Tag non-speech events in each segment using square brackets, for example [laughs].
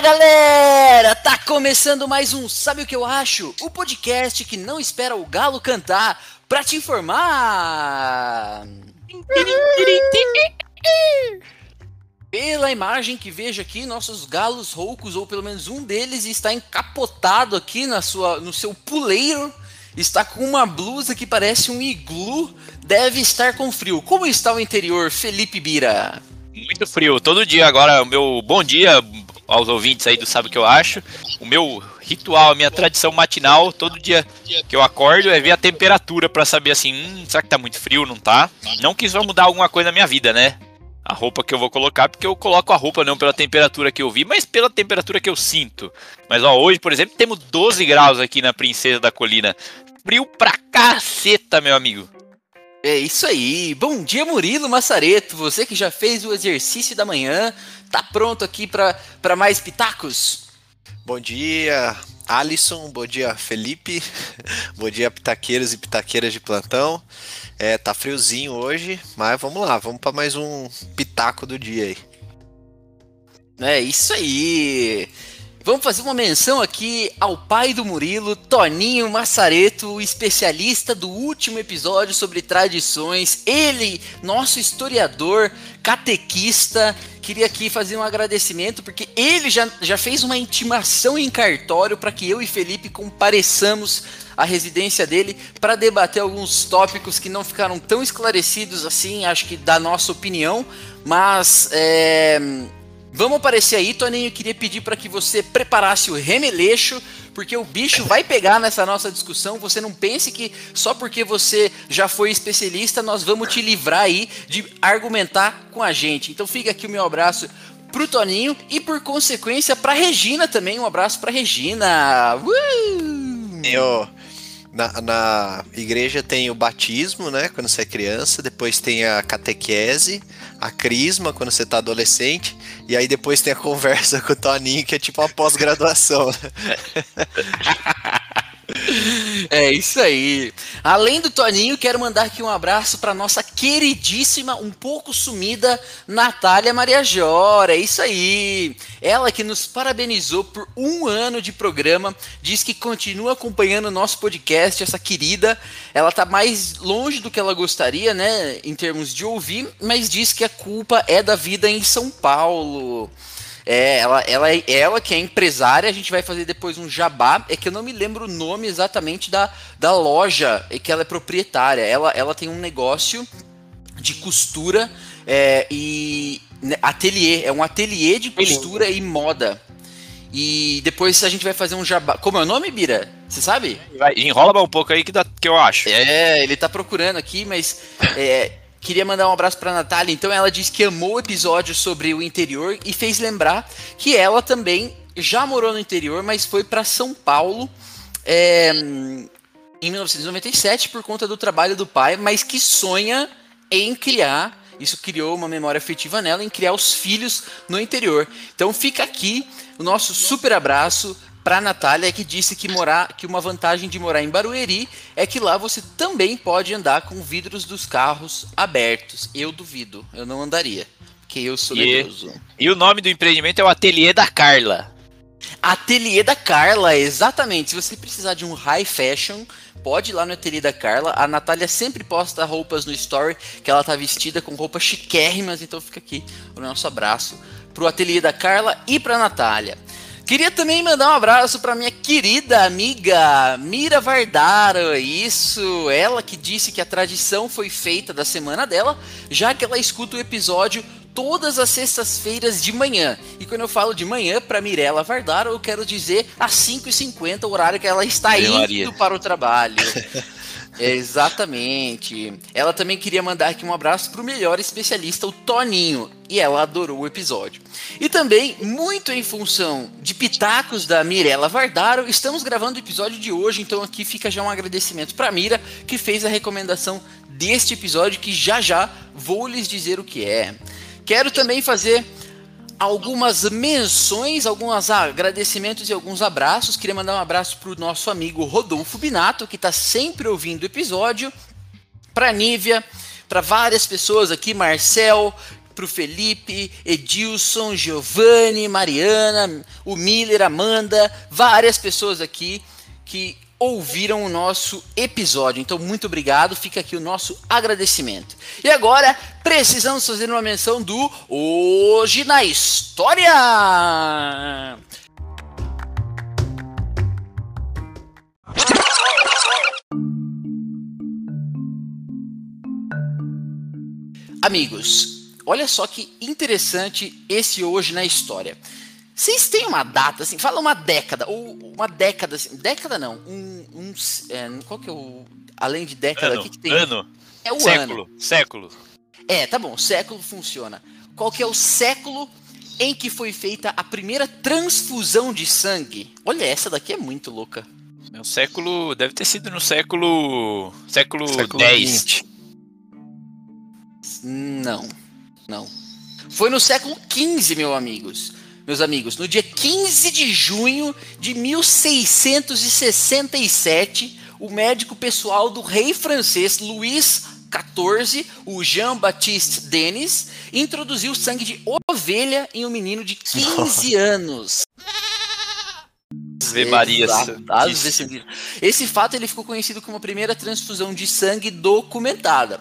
galera! Tá começando mais um Sabe o que eu acho? O podcast que não espera o galo cantar pra te informar. Pela imagem que vejo aqui, nossos galos roucos, ou pelo menos um deles, está encapotado aqui na sua, no seu puleiro. Está com uma blusa que parece um iglu. Deve estar com frio. Como está o interior, Felipe Bira? Muito frio. Todo dia agora, meu bom dia aos ouvintes aí do Sabe o que eu acho. O meu ritual, a minha tradição matinal, todo dia que eu acordo é ver a temperatura para saber assim, hum, será que tá muito frio, não tá? Não que isso vai mudar alguma coisa na minha vida, né? A roupa que eu vou colocar, porque eu coloco a roupa não pela temperatura que eu vi, mas pela temperatura que eu sinto. Mas ó, hoje, por exemplo, temos 12 graus aqui na Princesa da Colina. Frio pra caceta, meu amigo. É isso aí. Bom dia, Murilo Massareto. Você que já fez o exercício da manhã, tá pronto aqui para mais pitacos? Bom dia, Alisson. Bom dia, Felipe. [laughs] Bom dia, pitaqueiros e pitaqueiras de plantão. É, tá friozinho hoje, mas vamos lá, vamos para mais um pitaco do dia aí. É isso aí. Vamos fazer uma menção aqui ao pai do Murilo, Toninho Massareto, especialista do último episódio sobre tradições. Ele, nosso historiador, catequista, queria aqui fazer um agradecimento porque ele já, já fez uma intimação em cartório para que eu e Felipe compareçamos à residência dele para debater alguns tópicos que não ficaram tão esclarecidos assim, acho que da nossa opinião, mas é, Vamos aparecer aí, Toninho. Queria pedir para que você preparasse o remeleixo, porque o bicho vai pegar nessa nossa discussão. Você não pense que só porque você já foi especialista nós vamos te livrar aí de argumentar com a gente. Então fica aqui o meu abraço pro Toninho e por consequência pra Regina também. Um abraço pra Regina. Uh! Na, na igreja tem o batismo, né? Quando você é criança, depois tem a catequese a crisma quando você tá adolescente, e aí depois tem a [laughs] conversa com o Toninho, que é tipo uma pós-graduação. Né? [laughs] [laughs] É isso aí. Além do Toninho, quero mandar aqui um abraço para nossa queridíssima, um pouco sumida Natália Maria Jora. É isso aí. Ela que nos parabenizou por um ano de programa, diz que continua acompanhando o nosso podcast. Essa querida, ela tá mais longe do que ela gostaria, né, em termos de ouvir, mas diz que a culpa é da vida em São Paulo. É, ela, ela, ela que é empresária, a gente vai fazer depois um jabá. É que eu não me lembro o nome exatamente da, da loja e que ela é proprietária. Ela, ela tem um negócio de costura é, e né, ateliê. É um ateliê de costura e moda. E depois a gente vai fazer um jabá. Como é o nome, Bira? Você sabe? Vai, enrola um pouco aí que, dá, que eu acho. É, ele tá procurando aqui, mas é, Queria mandar um abraço para Natália. Então, ela disse que amou o episódio sobre o interior e fez lembrar que ela também já morou no interior, mas foi para São Paulo é, em 1997 por conta do trabalho do pai, mas que sonha em criar. Isso criou uma memória afetiva nela em criar os filhos no interior. Então fica aqui o nosso super abraço para Natália que disse que morar que uma vantagem de morar em Barueri é que lá você também pode andar com vidros dos carros abertos. Eu duvido, eu não andaria, porque eu sou. E, e o nome do empreendimento é o Ateliê da Carla. Ateliê da Carla, exatamente. Se você precisar de um high fashion, pode ir lá no Ateliê da Carla. A Natália sempre posta roupas no story que ela tá vestida com roupas chiquérrimas, então fica aqui o nosso abraço pro Ateliê da Carla e pra Natália. Queria também mandar um abraço para minha querida amiga Mira Vardaro. Isso, ela que disse que a tradição foi feita da semana dela, já que ela escuta o episódio todas as sextas-feiras de manhã. E quando eu falo de manhã, para Mirella Vardaro, eu quero dizer às 5h50, o horário que ela está Meu indo Maria. para o trabalho. [laughs] Exatamente. Ela também queria mandar aqui um abraço pro melhor especialista, o Toninho. E ela adorou o episódio. E também, muito em função de pitacos da Mirella Vardaro, estamos gravando o episódio de hoje, então aqui fica já um agradecimento para Mira, que fez a recomendação deste episódio, que já já vou lhes dizer o que é. Quero também fazer algumas menções, alguns agradecimentos e alguns abraços. Queria mandar um abraço para o nosso amigo Rodolfo Binato, que está sempre ouvindo o episódio, para Nívia, para várias pessoas aqui, Marcel, pro Felipe, Edilson, Giovanni, Mariana, o Miller, Amanda, várias pessoas aqui que ouviram o nosso episódio. Então, muito obrigado. Fica aqui o nosso agradecimento. E agora, precisamos fazer uma menção do Hoje na História. Amigos, olha só que interessante esse hoje na história. Vocês têm uma data, assim, fala uma década, ou uma década, assim, década não, um, um é, qual que é o, além de década, ano, que, que tem? Ano. É o século, ano. século. É, tá bom, século funciona. Qual que é o século em que foi feita a primeira transfusão de sangue? Olha, essa daqui é muito louca. É o século, deve ter sido no século, século, Século 10. 20. Não, não. Foi no século XV, meus amigos. Meus amigos, no dia 15 de junho de 1667, o médico pessoal do rei francês Luís XIV, o Jean-Baptiste Denis, introduziu sangue de ovelha em um menino de 15 anos. Ave Maria. Esse fato ele ficou conhecido como a primeira transfusão de sangue documentada.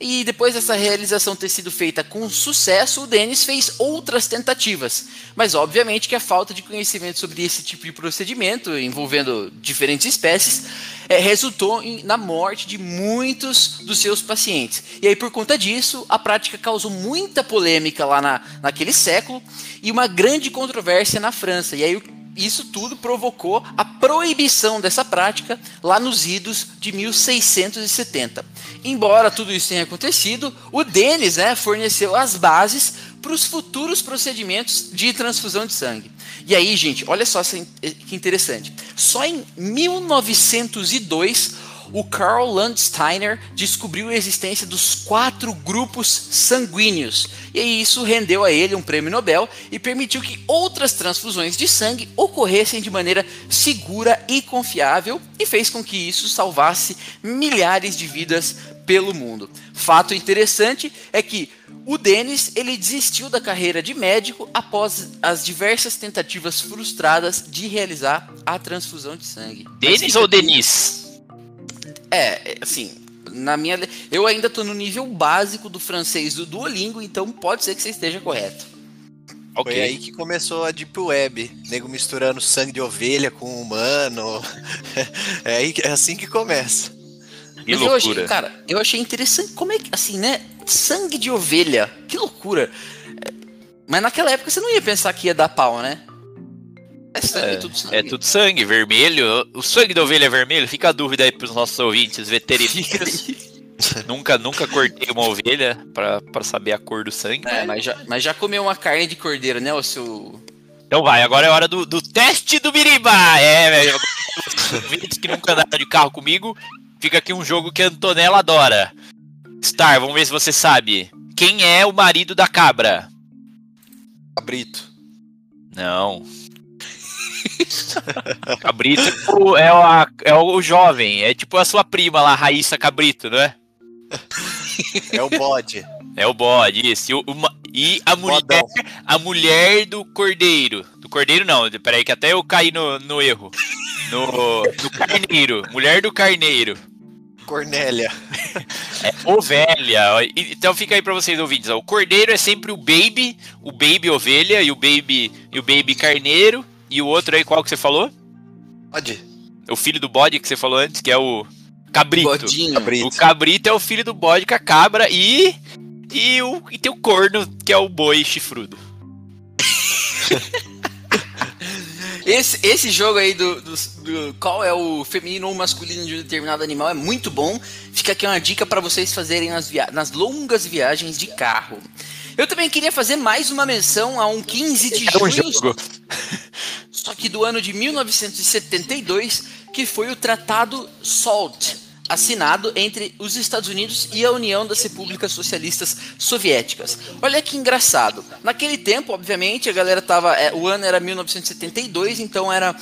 E depois dessa realização ter sido feita com sucesso, o Dennis fez outras tentativas. Mas obviamente que a falta de conhecimento sobre esse tipo de procedimento, envolvendo diferentes espécies, eh, resultou em- na morte de muitos dos seus pacientes. E aí, por conta disso, a prática causou muita polêmica lá na, naquele século e uma grande controvérsia na França. E aí, isso tudo provocou a proibição dessa prática lá nos idos de 1670. Embora tudo isso tenha acontecido, o Denis né, forneceu as bases para os futuros procedimentos de transfusão de sangue. E aí, gente, olha só in- que interessante. Só em 1902 o Carl Landsteiner descobriu a existência dos quatro grupos sanguíneos. E isso rendeu a ele um prêmio Nobel e permitiu que outras transfusões de sangue ocorressem de maneira segura e confiável e fez com que isso salvasse milhares de vidas pelo mundo. Fato interessante é que o Denis ele desistiu da carreira de médico após as diversas tentativas frustradas de realizar a transfusão de sangue. Fica ou Denis? É, é, assim, na minha. Eu ainda tô no nível básico do francês do Duolingo, então pode ser que você esteja correto. Ok. Foi aí que começou a Deep Web. Nego misturando sangue de ovelha com humano. [laughs] É, aí, que- é assim que começa. Que Mas eu achei, loucura. cara, eu achei interessante como é que, assim, né? Sangue de ovelha, que loucura. É, Mas naquela época você não ia pensar que ia dar pau, né? É sangue, tudo sangue. É tudo sangue, vermelho. O sangue da ovelha é vermelho? Fica a dúvida aí pros nossos ouvintes veterinários. [laughs] nunca, nunca cortei uma ovelha pra, pra saber a cor do sangue. É, mas já, mas já comeu uma carne de cordeiro, né, o seu. Então vai, agora é hora do, do teste do Biriba! É, velho. Ouvintes que nunca andaram de carro comigo, fica aqui um jogo que a Antonella adora. Star, vamos ver se você sabe. Quem é o marido da cabra? Cabrito. Não. [laughs] Cabrito é o, é, a- é o jovem, é tipo a sua prima lá, Raíssa Cabrito, não é? É o bode. É o bode, isso. E, o- uma- e a mulher, Bodão. a mulher do cordeiro. Do cordeiro não, peraí que até eu caí no, no erro. No, no carneiro, mulher do carneiro. Cornélia. É ovelha. Então fica aí pra vocês ouvintes. ó. O cordeiro é sempre o baby, o baby ovelha e o baby e o baby carneiro. E o outro aí, qual que você falou? Bode. O filho do bode que você falou antes, que é o cabrito. Cabrito. O cabrito é o filho do bode com a cabra e. E, o, e tem o corno, que é o boi chifrudo. [laughs] Esse, esse jogo aí do, do, do qual é o feminino ou masculino de um determinado animal é muito bom. Fica aqui uma dica para vocês fazerem nas, nas longas viagens de carro. Eu também queria fazer mais uma menção a um 15 de É um junho, jogo. só que do ano de 1972, que foi o Tratado SALT, assinado entre os Estados Unidos e a União das Repúblicas Socialistas Soviéticas. Olha que engraçado. Naquele tempo, obviamente, a galera tava. é, o ano era 1972, então era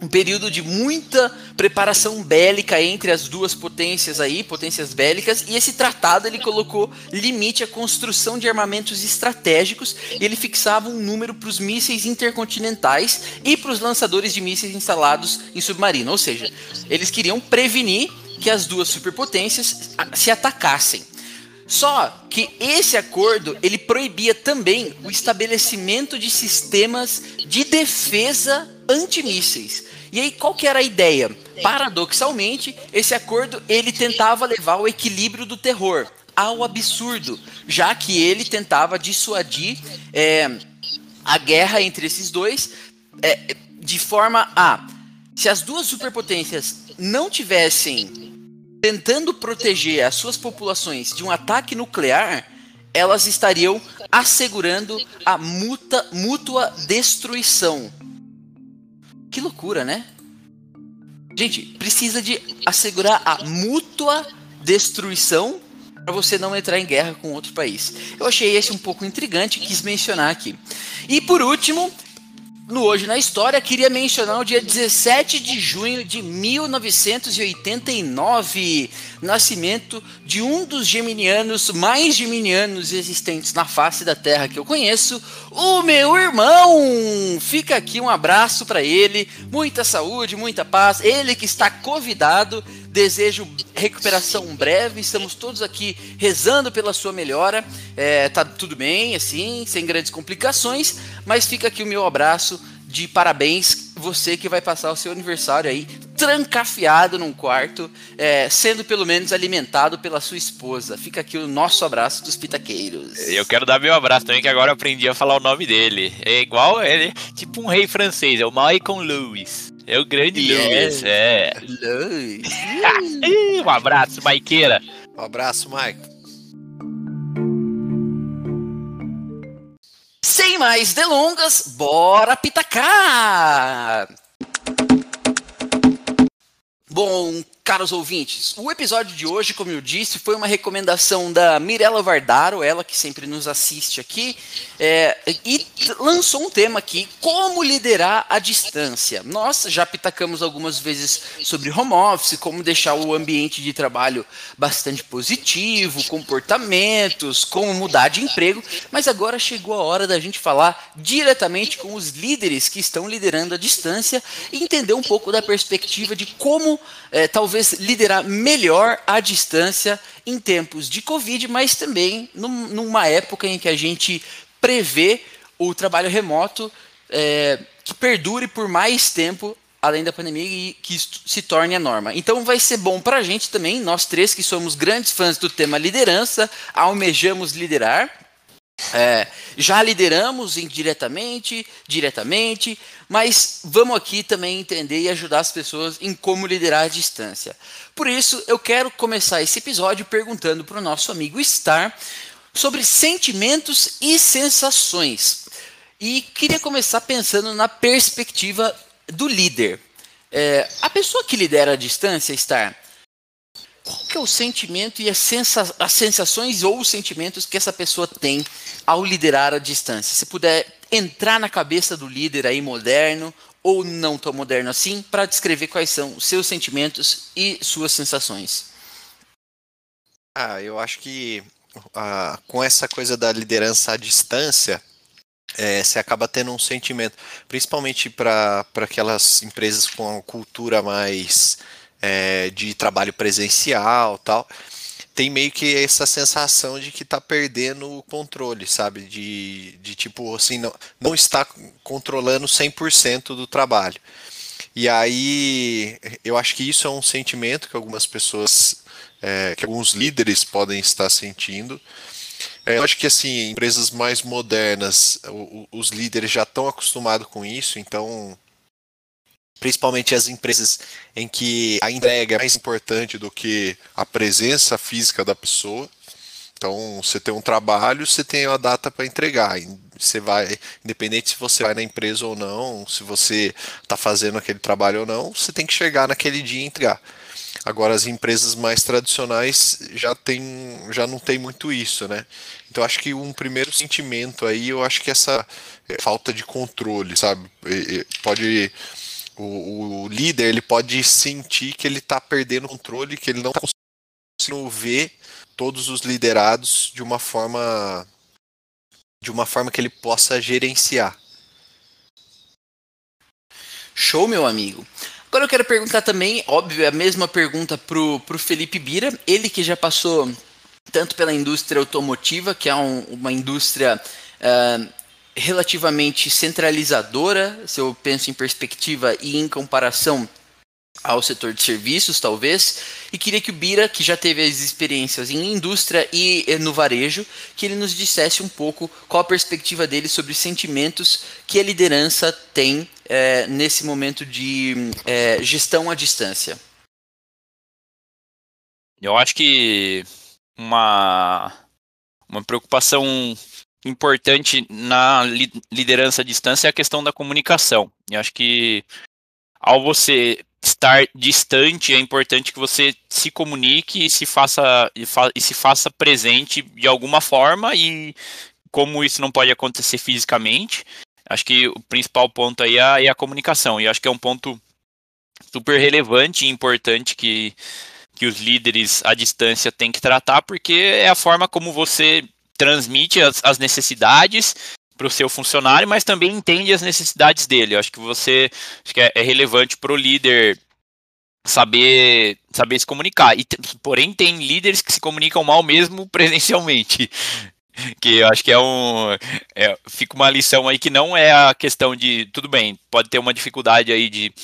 um período de muita preparação bélica entre as duas potências aí, potências bélicas, e esse tratado ele colocou limite à construção de armamentos estratégicos e ele fixava um número para os mísseis intercontinentais e para os lançadores de mísseis instalados em submarino, ou seja, eles queriam prevenir que as duas superpotências se atacassem. Só que esse acordo ele proibia também o estabelecimento de sistemas de defesa antimísseis. E aí qual que era a ideia? Paradoxalmente, esse acordo ele tentava levar o equilíbrio do terror ao absurdo, já que ele tentava dissuadir é, a guerra entre esses dois é, de forma a se as duas superpotências não tivessem tentando proteger as suas populações de um ataque nuclear, elas estariam assegurando a muta, mútua destruição. Que loucura, né? Gente, precisa de assegurar a mútua destruição para você não entrar em guerra com outro país. Eu achei esse um pouco intrigante, quis mencionar aqui. E por último, no Hoje na História, queria mencionar o dia 17 de junho de 1989, nascimento de um dos geminianos mais geminianos existentes na face da Terra que eu conheço, o meu irmão. Fica aqui um abraço para ele, muita saúde, muita paz. Ele que está convidado, desejo recuperação breve. Estamos todos aqui rezando pela sua melhora. É, tá tudo bem, assim, sem grandes complicações, mas fica aqui o meu abraço de parabéns você que vai passar o seu aniversário aí trancafiado num quarto, é, sendo pelo menos alimentado pela sua esposa. Fica aqui o nosso abraço dos pitaqueiros. Eu quero dar meu abraço também, que agora aprendi a falar o nome dele. É igual ele, tipo um rei francês, é o Michael Lewis. É o grande yeah. Lewis, é. [laughs] Um abraço, Maiqueira. Um abraço, Mike. Sem mais delongas, bora pitacar! Bom, caros ouvintes, o episódio de hoje, como eu disse, foi uma recomendação da Mirella Vardaro, ela que sempre nos assiste aqui, é, e lançou um tema aqui: como liderar a distância. Nós já pitacamos algumas vezes sobre home office, como deixar o ambiente de trabalho bastante positivo, comportamentos, como mudar de emprego, mas agora chegou a hora da gente falar diretamente com os líderes que estão liderando a distância e entender um pouco da perspectiva de como é, talvez talvez liderar melhor à distância em tempos de Covid, mas também num, numa época em que a gente prevê o trabalho remoto é, que perdure por mais tempo além da pandemia e que isso se torne a norma. Então vai ser bom para a gente também, nós três que somos grandes fãs do tema liderança, almejamos liderar, é, já lideramos indiretamente, diretamente, mas vamos aqui também entender e ajudar as pessoas em como liderar à distância. Por isso, eu quero começar esse episódio perguntando para o nosso amigo Star sobre sentimentos e sensações. E queria começar pensando na perspectiva do líder. É, a pessoa que lidera à distância, Star, qual que é o sentimento e as, sensa as sensações ou os sentimentos que essa pessoa tem ao liderar à distância? Se puder entrar na cabeça do líder aí moderno ou não tão moderno assim, para descrever quais são os seus sentimentos e suas sensações. Ah, eu acho que ah, com essa coisa da liderança à distância, é, você acaba tendo um sentimento, principalmente para aquelas empresas com cultura mais é, de trabalho presencial tal, tem meio que essa sensação de que está perdendo o controle, sabe? De, de tipo assim, não, não está controlando 100% do trabalho. E aí, eu acho que isso é um sentimento que algumas pessoas, é, que alguns líderes podem estar sentindo. É, eu acho que assim, empresas mais modernas, os líderes já estão acostumados com isso, então principalmente as empresas em que a entrega é mais importante do que a presença física da pessoa. Então, você tem um trabalho, você tem a data para entregar. Você vai, independente se você vai na empresa ou não, se você está fazendo aquele trabalho ou não, você tem que chegar naquele dia e entregar. Agora, as empresas mais tradicionais já tem, já não tem muito isso, né? Então, acho que um primeiro sentimento aí, eu acho que essa é, falta de controle, sabe? Pode o, o líder ele pode sentir que ele está perdendo o controle, que ele não está conseguindo ver todos os liderados de uma forma de uma forma que ele possa gerenciar. Show, meu amigo. Agora eu quero perguntar também, óbvio, a mesma pergunta pro, pro Felipe Bira, ele que já passou tanto pela indústria automotiva, que é um, uma indústria uh, relativamente centralizadora, se eu penso em perspectiva e em comparação ao setor de serviços, talvez, e queria que o Bira, que já teve as experiências em indústria e no varejo, que ele nos dissesse um pouco qual a perspectiva dele sobre sentimentos que a liderança tem é, nesse momento de é, gestão à distância. Eu acho que uma, uma preocupação importante na liderança à distância é a questão da comunicação. Eu acho que ao você estar distante, é importante que você se comunique e se faça, e, fa e se faça presente de alguma forma e como isso não pode acontecer fisicamente, acho que o principal ponto aí é, é a comunicação. E acho que é um ponto super relevante e importante que, que os líderes à distância têm que tratar, porque é a forma como você transmite as, as necessidades para o seu funcionário, mas também entende as necessidades dele. Eu acho que você acho que é, é relevante para o líder saber saber se comunicar. E, porém, tem líderes que se comunicam mal mesmo [laughs] presencialmente. Que eu acho que é um. É, fica uma lição aí que não é a questão de. Tudo bem, pode ter uma dificuldade aí de,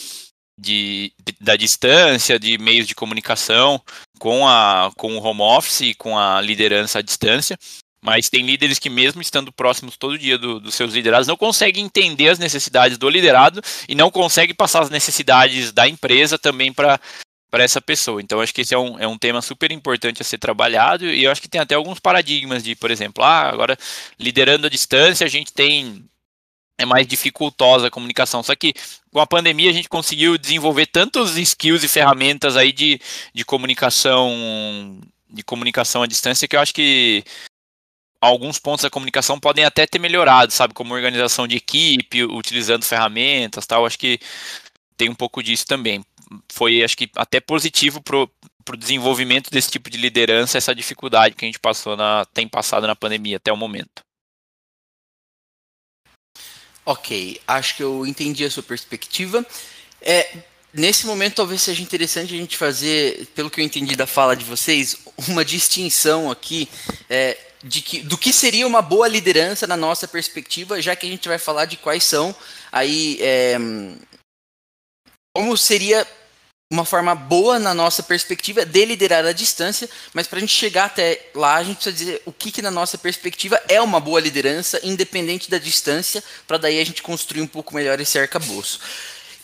de, da distância, de meios de comunicação com, a, com o home office, com a liderança à distância, mas tem líderes que, mesmo estando próximos todo dia do, dos seus liderados, não conseguem entender as necessidades do liderado e não conseguem passar as necessidades da empresa também para para essa pessoa. Então, acho que esse é um, é um tema super importante a ser trabalhado e eu acho que tem até alguns paradigmas de, por exemplo, ah, agora liderando a distância, a gente tem é mais dificultosa a comunicação. Só que com a pandemia a gente conseguiu desenvolver tantos skills e ferramentas aí de, de comunicação de comunicação à distância que eu acho que alguns pontos da comunicação podem até ter melhorado, sabe, como organização de equipe, utilizando ferramentas, tal. Acho que tem um pouco disso também. Foi, acho que até positivo pro o desenvolvimento desse tipo de liderança, essa dificuldade que a gente passou na, tem passado na pandemia até o momento. Ok, acho que eu entendi a sua perspectiva. É, nesse momento, talvez seja interessante a gente fazer, pelo que eu entendi da fala de vocês, uma distinção aqui é, de que, do que seria uma boa liderança na nossa perspectiva, já que a gente vai falar de quais são aí é, como seria uma forma boa na nossa perspectiva de liderar a distância, mas para a gente chegar até lá, a gente precisa dizer o que, que na nossa perspectiva é uma boa liderança, independente da distância, para daí a gente construir um pouco melhor esse arcabouço.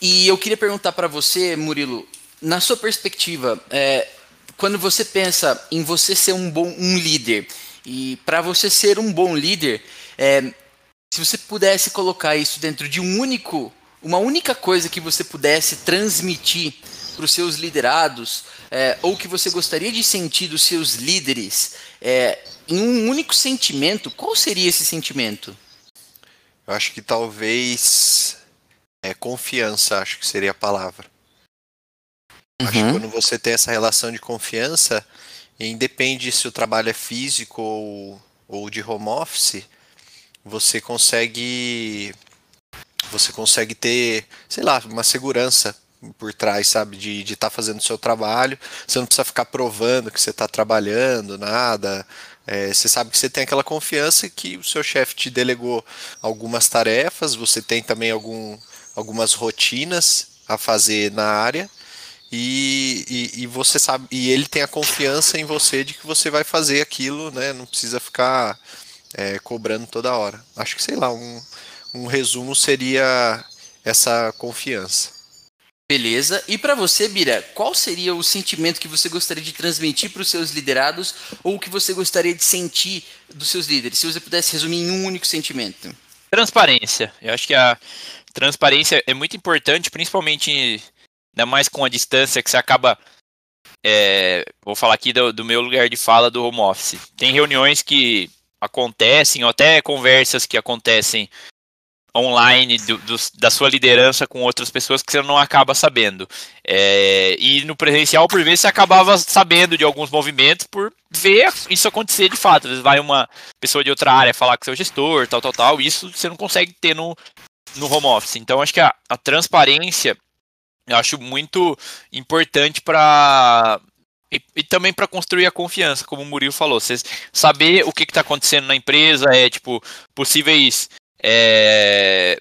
E eu queria perguntar para você, Murilo, na sua perspectiva, é, quando você pensa em você ser um bom um líder, e para você ser um bom líder, é, se você pudesse colocar isso dentro de um único, uma única coisa que você pudesse transmitir para os seus liderados, é, ou que você gostaria de sentir dos seus líderes, é, em um único sentimento, qual seria esse sentimento? Eu acho que talvez é, confiança, acho que seria a palavra. Uhum. Acho que uhum. quando você tem essa relação de confiança, independe se o trabalho é físico ou, ou de home office, você consegue você consegue ter, sei lá, uma segurança por trás, sabe, de estar tá fazendo o seu trabalho. Você não precisa ficar provando que você está trabalhando, nada. É, você sabe que você tem aquela confiança que o seu chefe te delegou algumas tarefas, você tem também algum, algumas rotinas a fazer na área e, e, e, você sabe e ele tem a confiança em você de que você vai fazer aquilo, né? Não precisa ficar é, cobrando toda hora. Acho que sei lá um, um resumo seria essa confiança. Beleza. E para você, Bira, qual seria o sentimento que você gostaria de transmitir para os seus liderados ou o que você gostaria de sentir dos seus líderes? Se você pudesse resumir em um único sentimento. Transparência. Eu acho que a transparência é muito importante, principalmente ainda mais com a distância que você acaba. É, vou falar aqui do, do, meu lugar de fala do home office. Tem reuniões que acontecem, ou até conversas que acontecem online do, do, da sua liderança com outras pessoas que você não acaba sabendo. É, e no presencial, por vezes, você acabava sabendo de alguns movimentos por ver isso acontecer de fato. Às vezes vai uma pessoa de outra área falar com seu gestor, tal, tal, tal. Isso você não consegue ter no, no home office. Então, acho que a, a transparência eu acho muito importante para e, e, também para construir a confiança, como o Murilo falou. Você saber o que está acontecendo na empresa, é tipo possíveis é,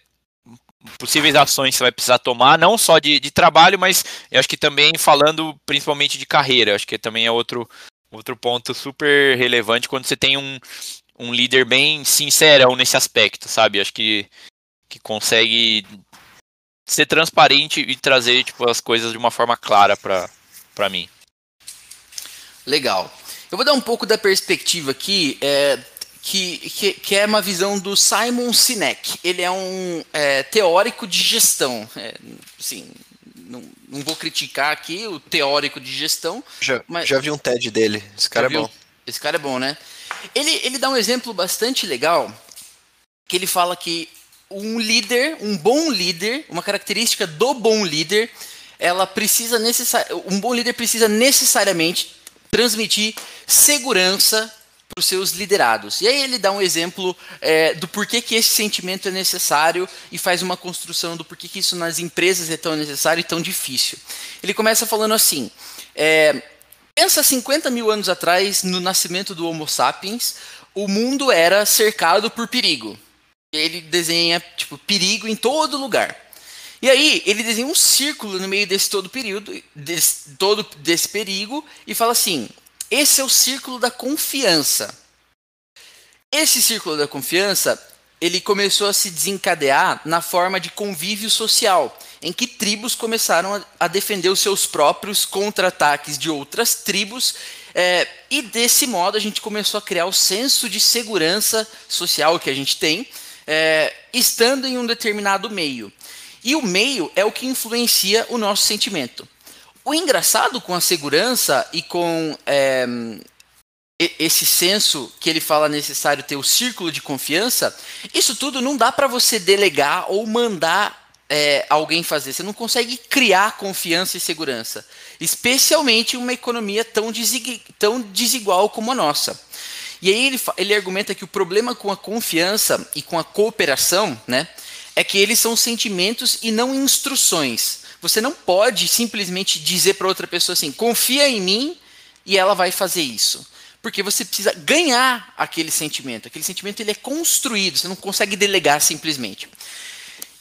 possíveis ações que você vai precisar tomar, não só de, de trabalho, mas eu acho que também falando principalmente de carreira. Eu acho que também é outro outro ponto super relevante quando você tem um, um líder bem sincerão nesse aspecto, sabe? Eu acho que que consegue ser transparente e trazer tipo, as coisas de uma forma clara para mim. Legal. Eu vou dar um pouco da perspectiva aqui, é, que, que, que, é uma visão do Simon Sinek. Ele é um é, teórico de gestão. É, assim, não, não, vou criticar aqui o teórico de gestão. Já, mas, já vi um TED dele. Esse cara é bom. Esse cara é bom, né? Ele, ele dá um exemplo bastante legal, que ele fala que um líder, um bom líder, uma característica do bom líder, ela precisa necessar, um bom líder precisa necessariamente transmitir segurança para os seus liderados. E aí ele dá um exemplo é, do porquê que esse sentimento é necessário e faz uma construção do porquê que isso nas empresas é tão necessário e tão difícil. Ele começa falando assim: é, pensa 50 mil anos atrás, no nascimento do Homo sapiens, o mundo era cercado por perigo ele desenha tipo perigo em todo lugar. E aí ele desenha um círculo no meio desse todo período, desse, todo desse perigo e fala assim: esse é o círculo da confiança. Esse círculo da confiança ele começou a se desencadear na forma de convívio social, em que tribos começaram a, a defender os seus próprios contra ataques de outras tribos é, e desse modo a gente começou a criar o senso de segurança social que a gente tem, é, estando em um determinado meio. E o meio é o que influencia o nosso sentimento. O engraçado com a segurança e com é, esse senso que ele fala necessário ter o círculo de confiança, isso tudo não dá para você delegar ou mandar é, alguém fazer. Você não consegue criar confiança e segurança, especialmente em uma economia tão, tão desigual como a nossa. E aí ele, ele argumenta que o problema com a confiança e com a cooperação, né, é que eles são sentimentos e não instruções. Você não pode simplesmente dizer para outra pessoa assim, confia em mim e ela vai fazer isso. Porque você precisa ganhar aquele sentimento. Aquele sentimento ele é construído, você não consegue delegar simplesmente.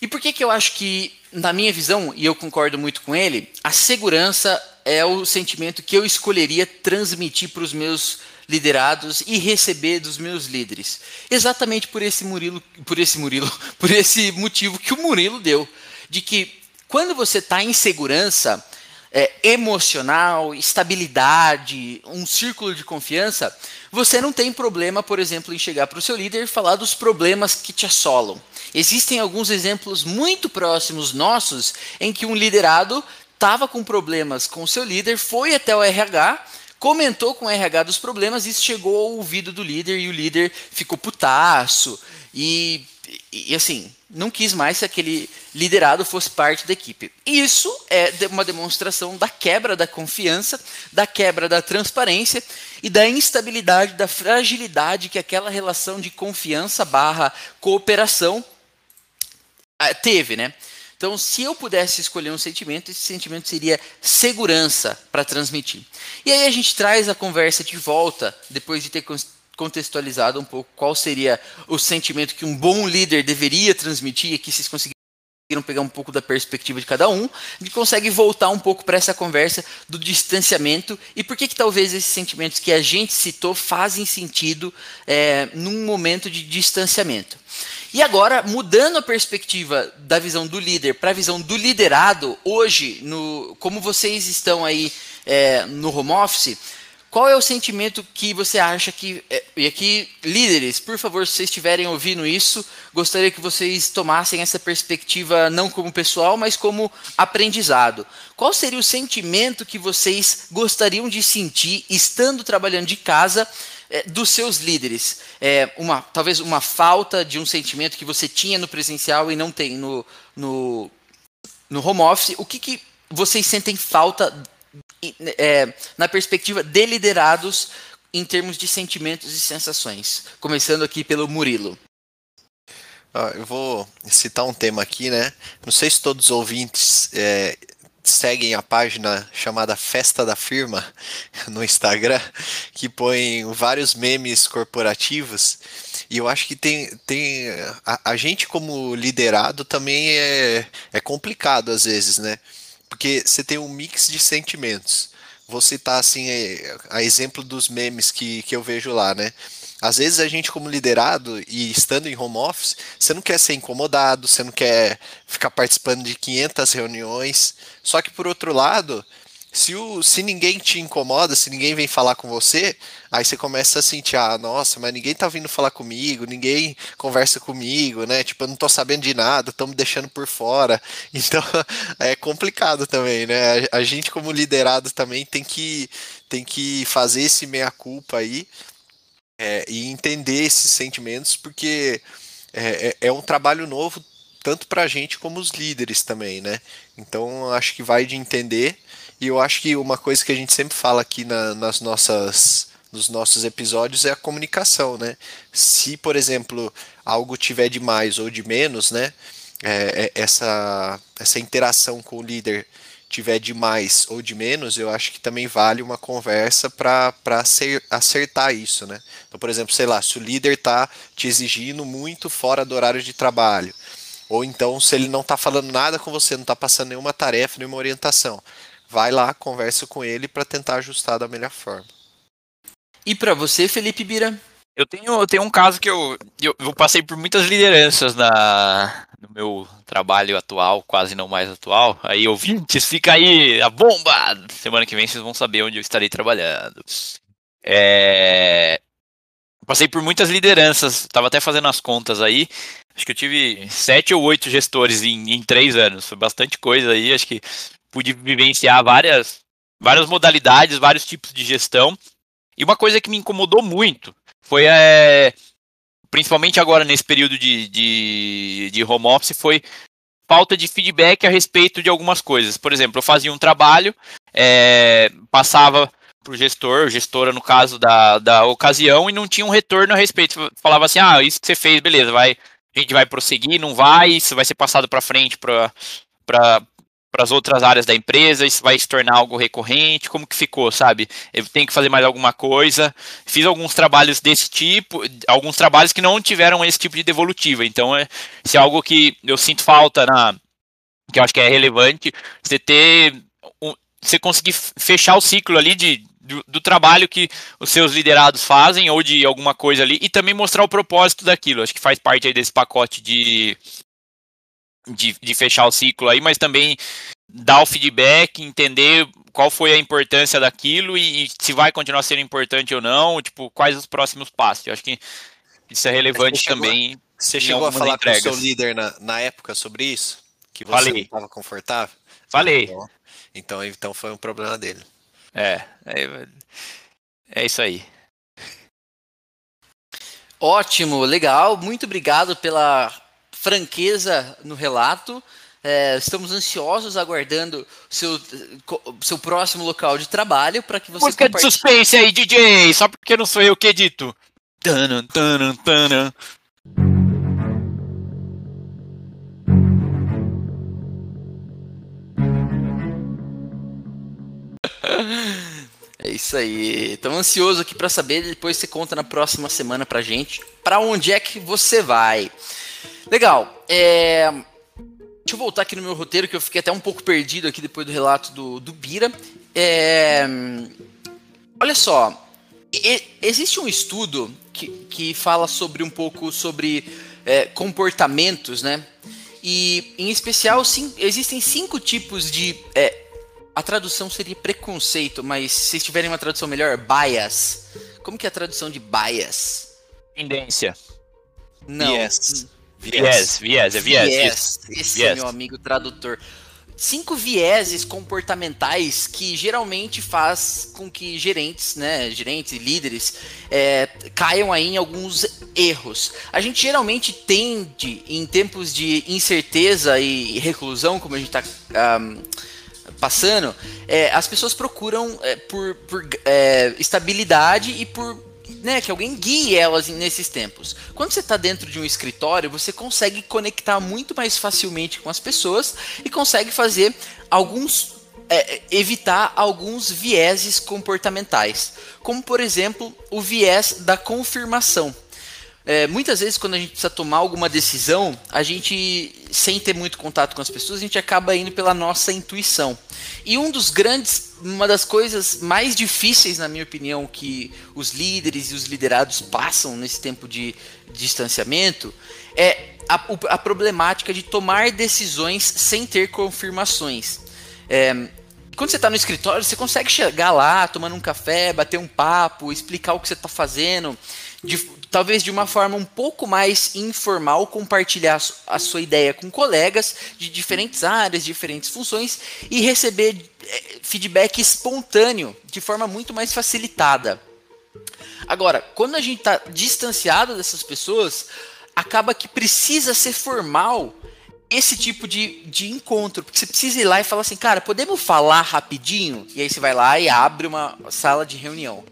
E por que, que eu acho que, na minha visão, e eu concordo muito com ele, a segurança é o sentimento que eu escolheria transmitir para os meus liderados e receber dos meus líderes. Exatamente por esse Murilo, por esse Murilo, [laughs] por esse motivo que o Murilo deu, de que quando você está em segurança é, emocional, estabilidade, um círculo de confiança, você não tem problema, por exemplo, em chegar para o seu líder e falar dos problemas que te assolam. Existem alguns exemplos muito próximos nossos em que um liderado estava com problemas com o seu líder, foi até o RH comentou com o RH dos problemas, isso chegou ao ouvido do líder e o líder ficou putaço e, e, assim, não quis mais que aquele liderado fosse parte da equipe. Isso é uma demonstração da quebra da confiança, da quebra da transparência e da instabilidade, da fragilidade que aquela relação de confiança barra cooperação ah, teve, né? Então, se eu pudesse escolher um sentimento, esse sentimento seria segurança para transmitir. E aí a gente traz a conversa de volta, depois de ter contextualizado um pouco qual seria o sentimento que um bom líder deveria transmitir, e que vocês conseguiram pegar um pouco da perspectiva de cada um, gente consegue voltar um pouco para essa conversa do distanciamento e por que, que talvez esses sentimentos que a gente citou fazem sentido é, num momento de distanciamento. E agora, mudando a perspectiva da visão do líder para a visão do liderado, hoje, no, como vocês estão aí é, no home office, qual é o sentimento que você acha que. É, e aqui, líderes, por favor, se vocês estiverem ouvindo isso, gostaria que vocês tomassem essa perspectiva não como pessoal, mas como aprendizado. Qual seria o sentimento que vocês gostariam de sentir estando trabalhando de casa? É, dos seus líderes, é, uma, talvez uma falta de um sentimento que você tinha no presencial e não tem no, no, no home office, o que, que vocês sentem falta é, na perspectiva de liderados em termos de sentimentos e sensações? Começando aqui pelo Murilo. Ah, eu vou citar um tema aqui, né? Não sei se todos os ouvintes é, seguem a página chamada Festa da Firma [laughs] no Instagram, que põe vários memes corporativos. E eu acho que tem, tem a, a gente como liderado também é, é complicado às vezes, né? porque você tem um mix de sentimentos. Vou citar assim a exemplo dos memes que, que eu vejo lá, né? Às vezes a gente, como liderado e estando em home office, você não quer ser incomodado, você não quer ficar participando de 500 reuniões. Só que, por outro lado, se, o, se ninguém te incomoda, se ninguém vem falar com você, aí você começa a sentir, ah, nossa, mas ninguém tá vindo falar comigo, ninguém conversa comigo, né? Tipo, eu não tô sabendo de nada, estão me deixando por fora. [laughs] Então, [laughs] é complicado também, né? A, gente, como liderado, também tem que, tem que fazer esse meia-culpa aí é, e entender esses sentimentos, porque é, é, é um trabalho novo tanto para a gente como os líderes também, né? Então, acho que vai de entender e eu acho que uma coisa que a gente sempre fala aqui na, nas nossas nos nossos episódios é a comunicação, né? Se, por exemplo, algo tiver de mais ou de menos, né? É, é, essa, essa interação com o líder tiver de mais ou de menos, eu acho que também vale uma conversa para acertar isso, né? Então, por exemplo, sei lá, se o líder está te exigindo muito fora do horário de trabalho, ou então se ele não está falando nada com você, não está passando nenhuma tarefa, nenhuma orientação, vai lá, conversa com ele para tentar ajustar da melhor forma. E para você, Felipe Bira? Eu tenho, eu tenho um caso que eu, eu, eu, passei por muitas lideranças na, no meu trabalho atual, quase não mais atual. Aí, ouvintes, fica aí a bomba! Semana que vem vocês vão saber onde eu estarei trabalhando. É... Passei por muitas lideranças, estava até fazendo as contas aí. Acho que eu tive sete ou oito gestores em, em três anos. Foi bastante coisa aí. Acho que pude vivenciar várias, várias modalidades, vários tipos de gestão. E uma coisa que me incomodou muito foi, é, principalmente agora nesse período de, de, de home office, foi falta de feedback a respeito de algumas coisas. Por exemplo, eu fazia um trabalho, é, passava para o gestor, gestora no caso da, da ocasião, e não tinha um retorno a respeito. Falava assim, ah, isso que você fez, beleza, vai, a gente vai prosseguir, não vai, isso vai ser passado para frente para para as outras áreas da empresa, isso vai se tornar algo recorrente, como que ficou, sabe? Eu tenho que fazer mais alguma coisa. Fiz alguns trabalhos desse tipo, alguns trabalhos que não tiveram esse tipo de devolutiva. Então, é, se é algo que eu sinto falta na que eu acho que é relevante, você ter um, você conseguir fechar o ciclo ali de do, do, trabalho que os seus liderados fazem ou de alguma coisa ali e também mostrar o propósito daquilo. Acho que faz parte aí desse pacote de de, de fechar o ciclo aí, mas também dar o feedback, entender qual foi a importância daquilo e, e, se vai continuar sendo importante ou não, tipo, quais os próximos passos. Eu acho que isso é relevante você também. Chegou, você chegou a falar entregas. com o seu líder na, na época sobre isso? Que você Falei. não estava confortável? Falei. Então, então, então foi um problema dele. É, é, é isso aí. Ótimo, legal. Muito obrigado pela franqueza no relato. É, estamos ansiosos aguardando seu seu próximo local de trabalho para que você Música compartilhe... de suspense aí, DJ, só porque não sou eu que edito. Tanan, tanan, tanan. É isso aí. Estamos ansiosos aqui para saber. Depois você conta na próxima semana pra gente para onde é que você vai. Legal. É... Deixa eu voltar aqui no meu roteiro, que eu fiquei até um pouco perdido aqui depois do relato do, do Bira. É... Olha só. E, existe um estudo que, que fala sobre um pouco sobre é, comportamentos, né? E, em especial, sim, existem cinco tipos de é, a tradução seria preconceito, mas se vocês tiverem uma tradução melhor, bias. Como que é a tradução de bias? Tendência. Não. Yes. Viés, viés, é viés. Viés. Esse é Viés. meu amigo tradutor. Cinco vieses comportamentais que geralmente faz com que gerentes, né, gerentes e líderes é, caiam aí em alguns erros. A gente geralmente tende, em tempos de incerteza e reclusão, como a gente está passando, é, as pessoas procuram é, por, por é, estabilidade e por né, que alguém guie elas nesses tempos. Quando você está dentro de um escritório, você consegue conectar muito mais facilmente com as pessoas e consegue fazer alguns é, evitar alguns vieses comportamentais, como por exemplo o viés da confirmação. É, muitas vezes, quando a gente precisa tomar alguma decisão, a gente, sem ter muito contato com as pessoas, a gente acaba indo pela nossa intuição. E um dos grandes, uma das coisas mais difíceis, na minha opinião, que os líderes e os liderados passam nesse tempo de distanciamento é a, a problemática de tomar decisões sem ter confirmações. É, quando você está no escritório, você consegue chegar lá, tomando um café, bater um papo, explicar o que você está fazendo, de, talvez de uma forma um pouco mais informal, compartilhar a sua ideia com colegas de diferentes áreas, diferentes funções e receber eh, feedback espontâneo de forma muito mais facilitada. Agora, quando a gente está distanciado dessas pessoas, acaba que precisa ser formal esse tipo de, de encontro, porque você precisa ir lá e falar assim, cara, podemos falar rapidinho? E aí você vai lá e abre uma sala de reunião.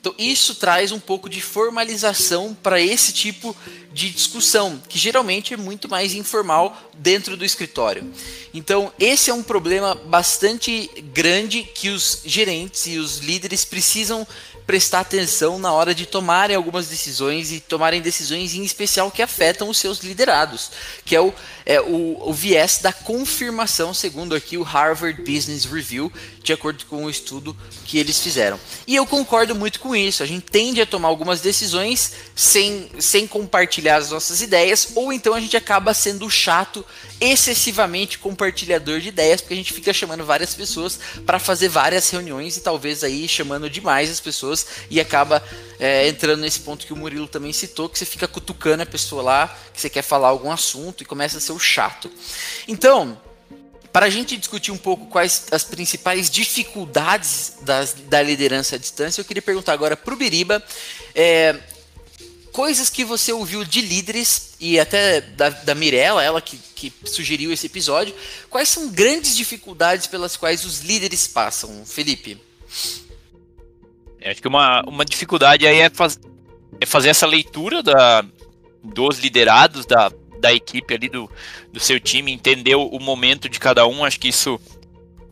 Então, isso traz um pouco de formalização para esse tipo de discussão, que geralmente é muito mais informal dentro do escritório. Então, esse é um problema bastante grande que os gerentes e os líderes precisam prestar atenção na hora de tomarem algumas decisões e tomarem decisões em especial que afetam os seus liderados, que é o, é o, o viés da confirmação, segundo aqui o Harvard Business Review, de acordo com o estudo que eles fizeram. E eu concordo muito com isso. A gente tende a tomar algumas decisões sem, sem compartilhar as nossas ideias, ou então a gente acaba sendo chato, excessivamente compartilhador de ideias, porque a gente fica chamando várias pessoas para fazer várias reuniões e talvez aí chamando demais as pessoas e acaba é, entrando nesse ponto que o Murilo também citou, que você fica cutucando a pessoa lá, que você quer falar algum assunto e começa a ser o chato. Então, para a gente discutir um pouco quais as principais dificuldades das, da liderança à distância, eu queria perguntar agora para o Biriba é, coisas que você ouviu de líderes e até da, da Mirella, ela que, que sugeriu esse episódio. Quais são grandes dificuldades pelas quais os líderes passam, Felipe? Eu acho que uma, uma dificuldade aí é, faz, é fazer essa leitura da, dos liderados, da, da equipe ali, do, do seu time, entender o, momento de cada um. Acho que isso.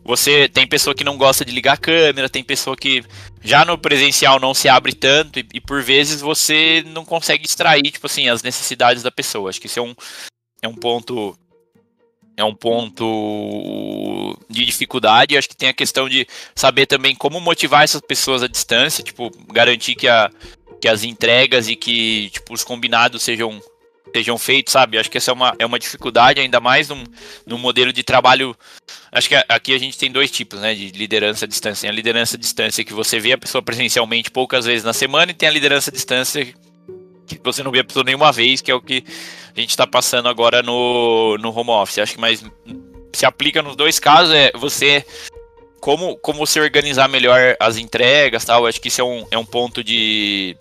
Você tem pessoa que não gosta de ligar a câmera, tem pessoa que já no presencial não se abre tanto, e, e por vezes você não consegue extrair, tipo assim, as necessidades da pessoa. Acho que isso é um, é um ponto é um ponto de dificuldade. Acho que tem a questão de saber também como motivar essas pessoas à distância, tipo, garantir que, a, que as entregas e que tipo, os combinados sejam, sejam feitos, sabe? Acho que essa é uma, é uma dificuldade, ainda mais num, num modelo de trabalho. Acho que aqui a gente tem dois tipos, né? De liderança à distância. Tem a liderança à distância que você vê a pessoa presencialmente poucas vezes na semana, e tem a liderança à distância que você não vê a pessoa nenhuma vez, que é o que a gente está passando agora no, no home office. Acho que mais se aplica nos dois casos é você como, como você organizar melhor as entregas tal. Acho que isso é um, é um ponto de,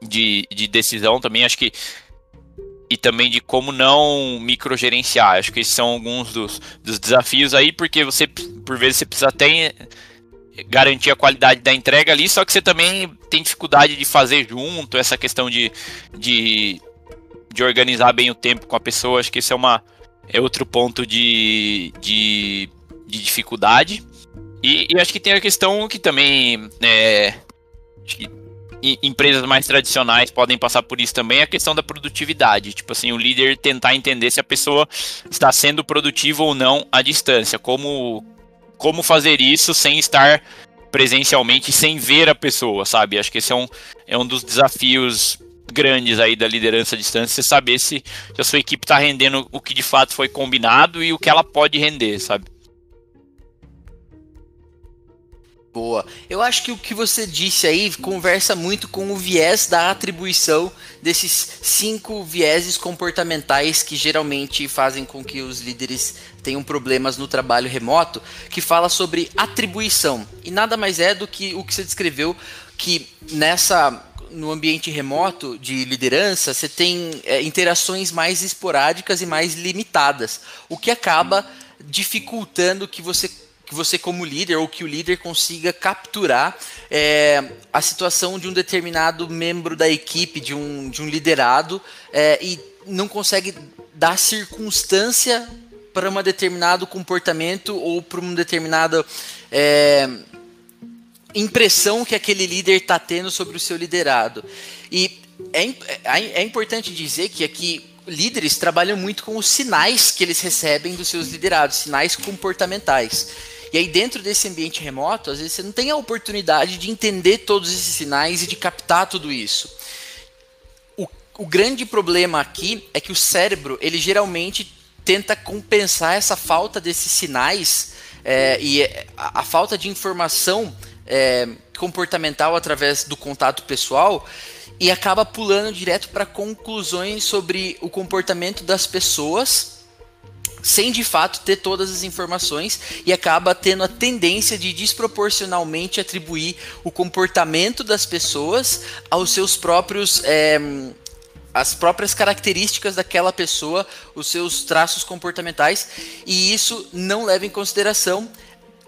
de, de decisão também. Acho que e também de como não microgerenciar. Acho que esses são alguns dos, dos desafios aí, porque você, por vezes, você precisa até garantir a qualidade da entrega ali, só que você também tem dificuldade de fazer junto, essa questão de, de, de organizar bem o tempo com a pessoa, acho que esse é, uma, é outro ponto de, de, de dificuldade. E, e, acho que tem a questão que também é, empresas mais tradicionais podem passar por isso também, a questão da produtividade. Tipo assim, o líder tentar entender se a pessoa está sendo produtiva ou não à distância, como como fazer isso sem estar presencialmente, sem ver a pessoa, sabe? Acho que esse é um, é um dos desafios grandes aí da liderança à distância, saber se, se a sua equipe está rendendo o que de fato foi combinado e o que ela pode render, sabe? Boa. Eu acho que o que você disse aí conversa muito com o viés da atribuição desses cinco vieses comportamentais que geralmente fazem com que os líderes tenham problemas no trabalho remoto, que fala sobre atribuição. E nada mais é do que o que você descreveu, que nessa no ambiente remoto de liderança, você tem é, interações mais esporádicas e mais limitadas, o que acaba dificultando que você que você como líder ou que o líder consiga capturar é, a situação de um determinado membro da equipe, de um, de um liderado, é, e não consegue dar circunstância para um determinado comportamento ou para uma determinada é, impressão que aquele líder está tendo sobre o seu liderado. E é, é, é importante dizer que aqui líderes trabalham muito com os sinais que eles recebem dos seus liderados, sinais comportamentais. E aí, dentro desse ambiente remoto, às vezes você não tem a oportunidade de entender todos esses sinais e de captar tudo isso. O, o grande problema aqui é que o cérebro, ele geralmente tenta compensar essa falta desses sinais é, e a, a, falta de informação é, comportamental através do contato pessoal e acaba pulando direto para conclusões sobre o comportamento das pessoas sem de fato ter todas as informações e acaba tendo a tendência de desproporcionalmente atribuir o comportamento das pessoas aos seus próprios é, as próprias características daquela pessoa, os seus traços comportamentais, e isso não leva em consideração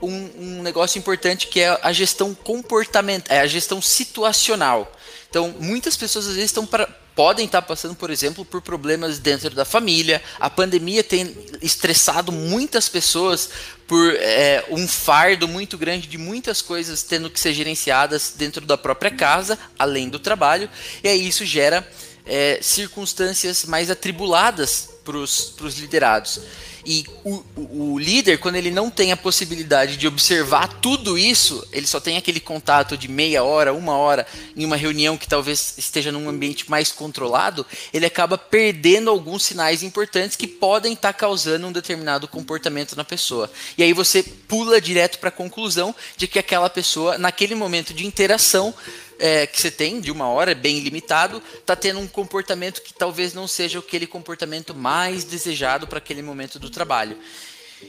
um, um negócio importante que é a gestão comportamental, é a gestão situacional. Então, muitas pessoas às vezes estão podem estar passando, por exemplo, por problemas dentro da família. A pandemia tem estressado muitas pessoas por é, um fardo muito grande de muitas coisas tendo que ser gerenciadas dentro da própria casa, além do trabalho, e aí isso gera é, circunstâncias mais atribuladas para os liderados. E o, o, o, líder, quando ele não tem a possibilidade de observar tudo isso, ele só tem aquele contato de meia hora, uma hora, em uma reunião que talvez esteja num ambiente mais controlado, ele acaba perdendo alguns sinais importantes que podem estar tá causando um determinado comportamento na pessoa. E aí você pula direto para a conclusão de que aquela pessoa, naquele momento de interação, é, que você tem de uma hora, bem limitado, está tendo um comportamento que talvez não seja aquele comportamento mais desejado para aquele momento do trabalho.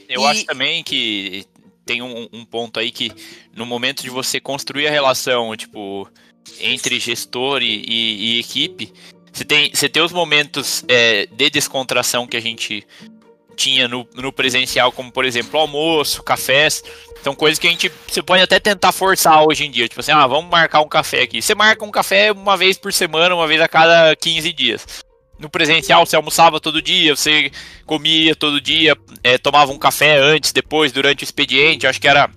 Eu e... acho também que tem um, um, ponto aí que no momento de você construir a relação, tipo, entre gestor e, e, e equipe, você tem, você tem os momentos é, de descontração que a gente tinha no, no presencial, como por exemplo almoço, cafés, são coisas que a gente. Você pode até tentar forçar hoje em dia. Tipo assim, ah, vamos marcar um café aqui. Você marca um café uma vez por semana, uma vez a cada 15 dias. No presencial, você almoçava todo dia, você comia todo dia, é, tomava um café antes, depois, durante o expediente. Acho que era.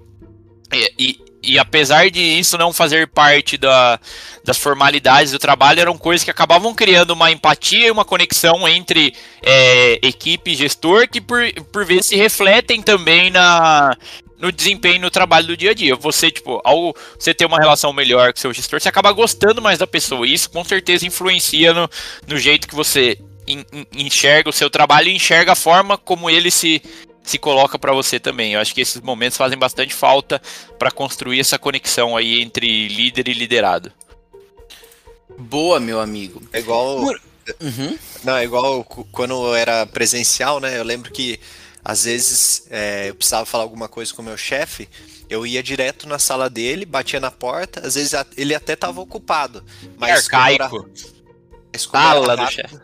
E, e, e apesar de isso não fazer parte da, das formalidades do trabalho, eram coisas que acabavam criando uma empatia e uma conexão entre é, equipe e gestor que por, por vezes se refletem também na, no desempenho no trabalho do dia a dia. Você, tipo, ao você ter uma relação melhor com seu gestor, você acaba gostando mais da pessoa. E isso com certeza influencia no, no jeito que você enxerga o seu trabalho e enxerga a forma como ele se, se coloca para você também. Eu acho que esses momentos fazem bastante falta para construir essa conexão aí entre líder e liderado. Boa, meu amigo. É igual. Uhum. Não, é igual quando eu era presencial, né? Eu lembro que às vezes é, eu precisava falar alguma coisa com o meu chefe, eu ia direto na sala dele, batia na porta, às vezes ele até estava ocupado. Mas Arcaico. Como mas como Fala do chefe.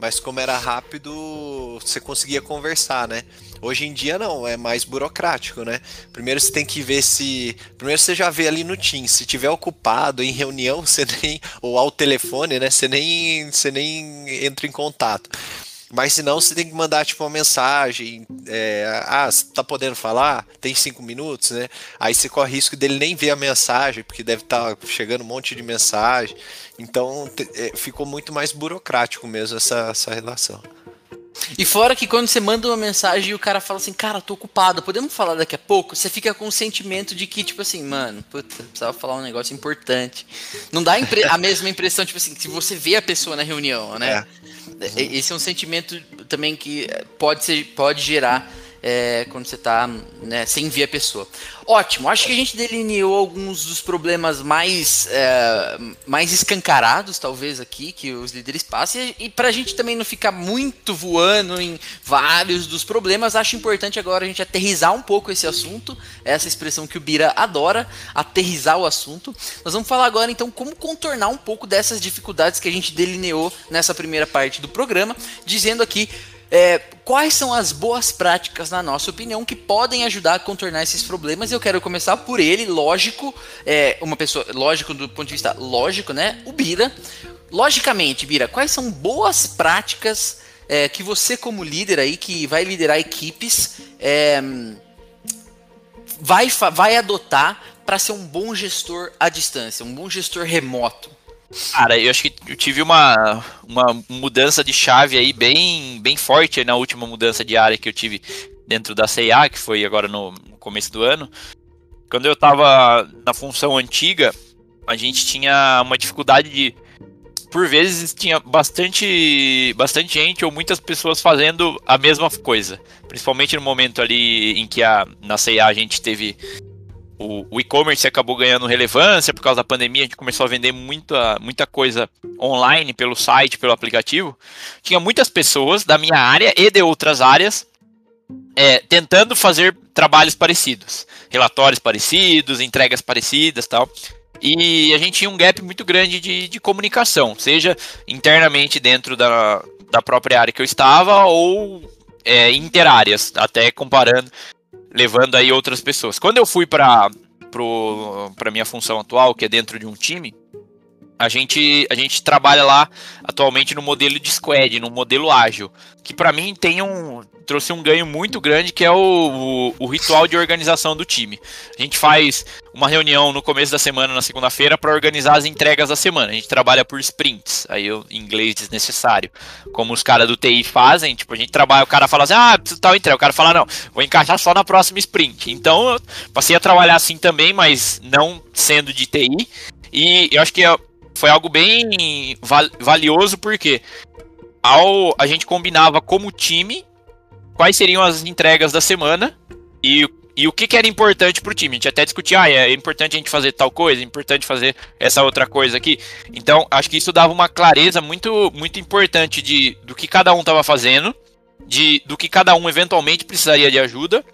Mas como era rápido, você conseguia conversar, né? Hoje em dia não, é mais burocrático, né? Primeiro você tem que ver se. Primeiro você já vê ali no Teams. Se tiver ocupado em reunião, [laughs] você nem. Ou ao telefone, né? Você nem, você nem entra em contato. Mas se não, você tem que mandar tipo uma mensagem. É, ah, você tá podendo falar? Tem cinco minutos, né? Aí você corre risco dele nem ver a mensagem, porque deve estar tá chegando um monte de mensagem. Então é, ficou muito mais burocrático mesmo essa, essa relação. E fora que quando você manda uma mensagem e o cara fala assim, cara, tô ocupado, podemos falar daqui a pouco? Você fica com o sentimento de que, tipo assim, mano, puta, precisava falar um negócio importante. Não dá a, a mesma impressão, tipo assim, se você vê a pessoa na reunião, né? É. Esse é um sentimento também que pode, ser, pode gerar é, quando você está né, sem ver a pessoa. Ótimo, acho que a gente delineou alguns dos problemas mais, é, mais escancarados, talvez, aqui, que os líderes passam. E, e para a gente também não ficar muito voando em vários dos problemas, acho importante agora a gente aterrizar um pouco esse assunto, essa expressão que o Bira adora, aterrizar o assunto. Nós vamos falar agora, então, como contornar um pouco dessas dificuldades que a gente delineou nessa primeira parte do programa, dizendo aqui é, quais são as boas práticas, na nossa opinião, que podem ajudar a contornar esses problemas? Eu quero começar por ele, lógico, é, uma pessoa, lógico do ponto de vista lógico, né? O Bira. Logicamente, Bira, quais são boas práticas é, que você, como líder aí, que vai liderar equipes, é, vai, vai adotar para ser um bom gestor à distância, um bom gestor remoto? Cara, eu acho que eu tive uma, uma mudança de chave aí bem, bem forte na última mudança de área que eu tive dentro da CIA, que foi agora no, começo do ano. Quando eu tava na função antiga, a gente tinha uma dificuldade de. Por vezes tinha bastante, bastante gente ou muitas pessoas fazendo a mesma coisa. Principalmente no momento ali em que a, na CIA a gente teve o, o e-commerce acabou ganhando relevância por causa da pandemia, a gente começou a vender muita, muita coisa online pelo site, pelo aplicativo. Tinha muitas pessoas da minha área e de outras áreas é, tentando fazer trabalhos parecidos, relatórios parecidos, entregas parecidas tal. E a gente tinha um gap muito grande de, de comunicação, seja internamente dentro da, da própria área que eu estava ou é, interáreas, até comparando levando aí outras pessoas. Quando eu fui para para minha função atual, que é dentro de um time, a gente, a gente trabalha lá atualmente no modelo de squad, no modelo ágil, que para mim tem um trouxe um ganho muito grande que é o, o, o, ritual de organização do time. A gente faz uma reunião no começo da semana, na segunda-feira, para organizar as entregas da semana. A gente trabalha por sprints, aí em inglês desnecessário, como os caras do TI fazem. Tipo, a gente trabalha, o cara fala assim, ah, preciso tal entrega. O cara fala, não, vou encaixar só na próxima sprint. Então eu passei a trabalhar assim também, mas não sendo de TI. E eu acho que é foi algo bem valioso porque ao a gente combinava como time quais seriam as entregas da semana e, e o que, que era importante para o time. A gente até discutia, ah, é importante a gente fazer tal coisa, é importante fazer essa outra coisa aqui. Então, acho que isso dava uma clareza muito, muito importante de, do que cada um estava fazendo, de, do que cada um eventualmente precisaria de ajuda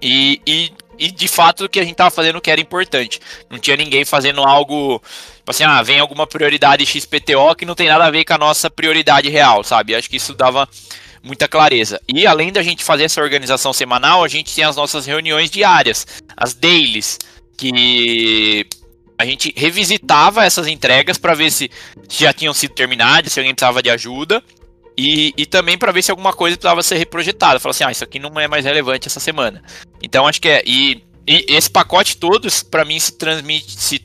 e, e, e de fato o que a gente estava fazendo que era importante. Não tinha ninguém fazendo algo Tipo assim, ah, vem alguma prioridade XPTO que não tem nada a ver com a nossa prioridade real, sabe? Acho que isso dava muita clareza. E além da gente fazer essa organização semanal, a gente tem as nossas reuniões diárias, as dailies, que a gente revisitava essas entregas para ver se, já tinham sido terminadas, se alguém precisava de ajuda. E, e também para ver se alguma coisa precisava ser reprojetada. Falar assim, ah, isso aqui não é mais relevante essa semana. Então acho que é. E, e esse pacote todos, para mim, se transmite, se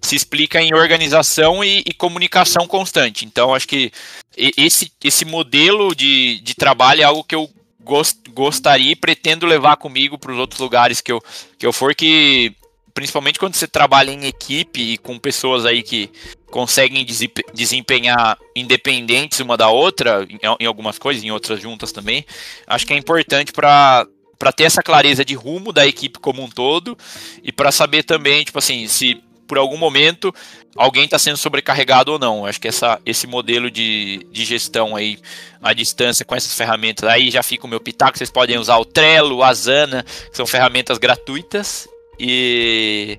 se explica em organização e, e, comunicação constante. Então, acho que esse, esse modelo de, de trabalho é algo que eu gost, gostaria e pretendo levar comigo para os outros lugares que eu, que eu for, que principalmente quando você trabalha em equipe e com pessoas aí que conseguem desempenhar independentes uma da outra, em, em algumas coisas, em outras juntas também, acho que é importante para para ter essa clareza de rumo da equipe como um todo e para saber também, tipo assim, se por algum momento alguém está sendo sobrecarregado ou não. Acho que essa, esse modelo de, de gestão aí à distância com essas ferramentas, aí já fica o meu pitaco. Vocês podem usar o Trello, o Asana, que são ferramentas gratuitas. E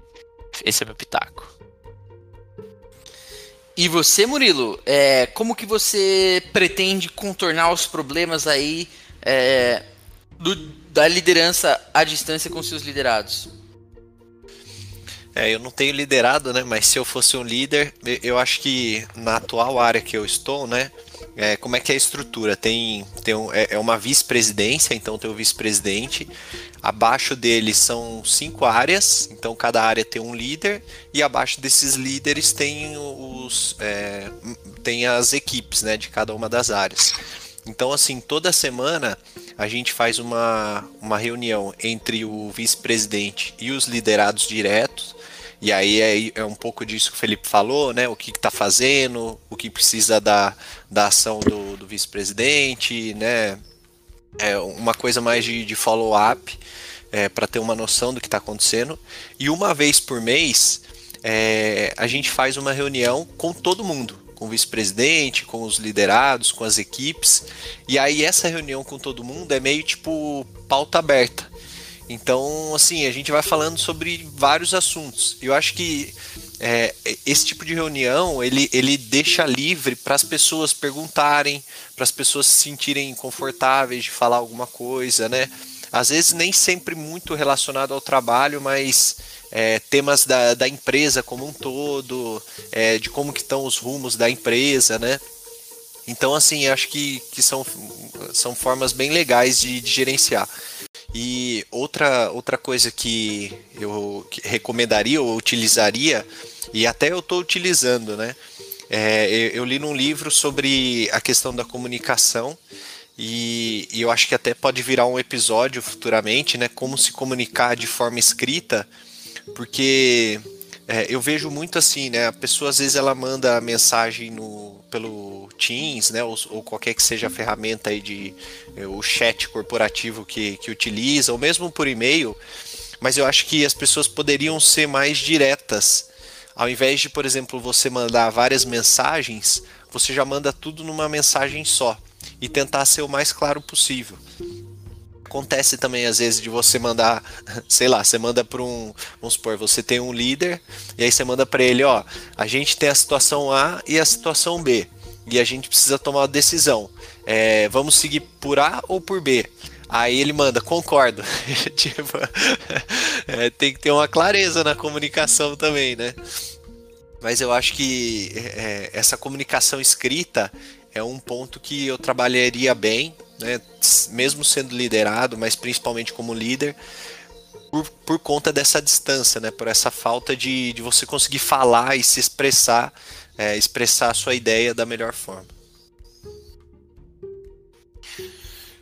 esse é meu pitaco. E você, Murilo, é, como que você pretende contornar os problemas aí é, do, da liderança à distância com seus liderados? É, eu não tenho liderado, né? Mas se eu fosse um líder, eu acho que na atual área que eu estou, né? É, como é que é a estrutura? Tem, tem um, é, é uma vice-presidência, então tem o vice-presidente. Abaixo dele são cinco áreas, então cada área tem um líder, e abaixo desses líderes tem os é, tem as equipes né, de cada uma das áreas. Então, assim, toda semana a gente faz uma, uma reunião entre o vice-presidente e os liderados diretos e aí é, é um pouco disso que o Felipe falou, né? O que está fazendo, o que precisa da, da ação do, do vice-presidente, né? é, uma coisa mais de, de follow-up, é, para ter uma noção do que está acontecendo. E uma vez por mês, é, a gente faz uma reunião com todo mundo, com o vice-presidente, com os liderados, com as equipes. E aí essa reunião com todo mundo é meio tipo pauta aberta. Então, assim, a gente vai falando sobre vários assuntos. Eu acho que é, esse tipo de reunião ele, ele deixa livre para as pessoas perguntarem, para as pessoas se sentirem confortáveis de falar alguma coisa, né? Às vezes nem sempre muito relacionado ao trabalho, mas é, temas da, da empresa como um todo, é, de como que estão os rumos da empresa, né? Então, assim, acho que, que são, são formas bem legais de, de gerenciar. E outra, outra coisa que eu recomendaria ou utilizaria, e até eu estou utilizando, né? É, eu, eu, li num livro sobre a questão da comunicação e, e, eu acho que até pode virar um episódio futuramente, né? Como se comunicar de forma escrita porque é, eu vejo muito assim, né? A pessoa às vezes ela manda mensagem no, pelo Teams, né? Ou, ou qualquer que seja a ferramenta aí de é, o chat corporativo que, que utiliza, ou mesmo por e-mail. Mas eu acho que as pessoas poderiam ser mais diretas. Ao invés de, por exemplo, você mandar várias mensagens, você já manda tudo numa mensagem só e tentar ser o mais claro possível acontece também às vezes de você mandar, [laughs] sei lá, você manda para um, vamos supor, você tem um líder e aí você manda para ele, ó, a gente tem a situação A e a situação B e a gente precisa tomar uma decisão. É, vamos seguir por A ou por B? Aí ele manda, concordo. [laughs] tipo, [laughs] é, tem que ter uma clareza na comunicação também, né? Mas eu acho que é, essa comunicação escrita é um ponto que eu trabalharia bem né, mesmo sendo liderado, mas principalmente como líder, por, por conta dessa distância, né, por essa falta de, de você conseguir falar e se expressar, é, expressar a sua ideia da melhor forma.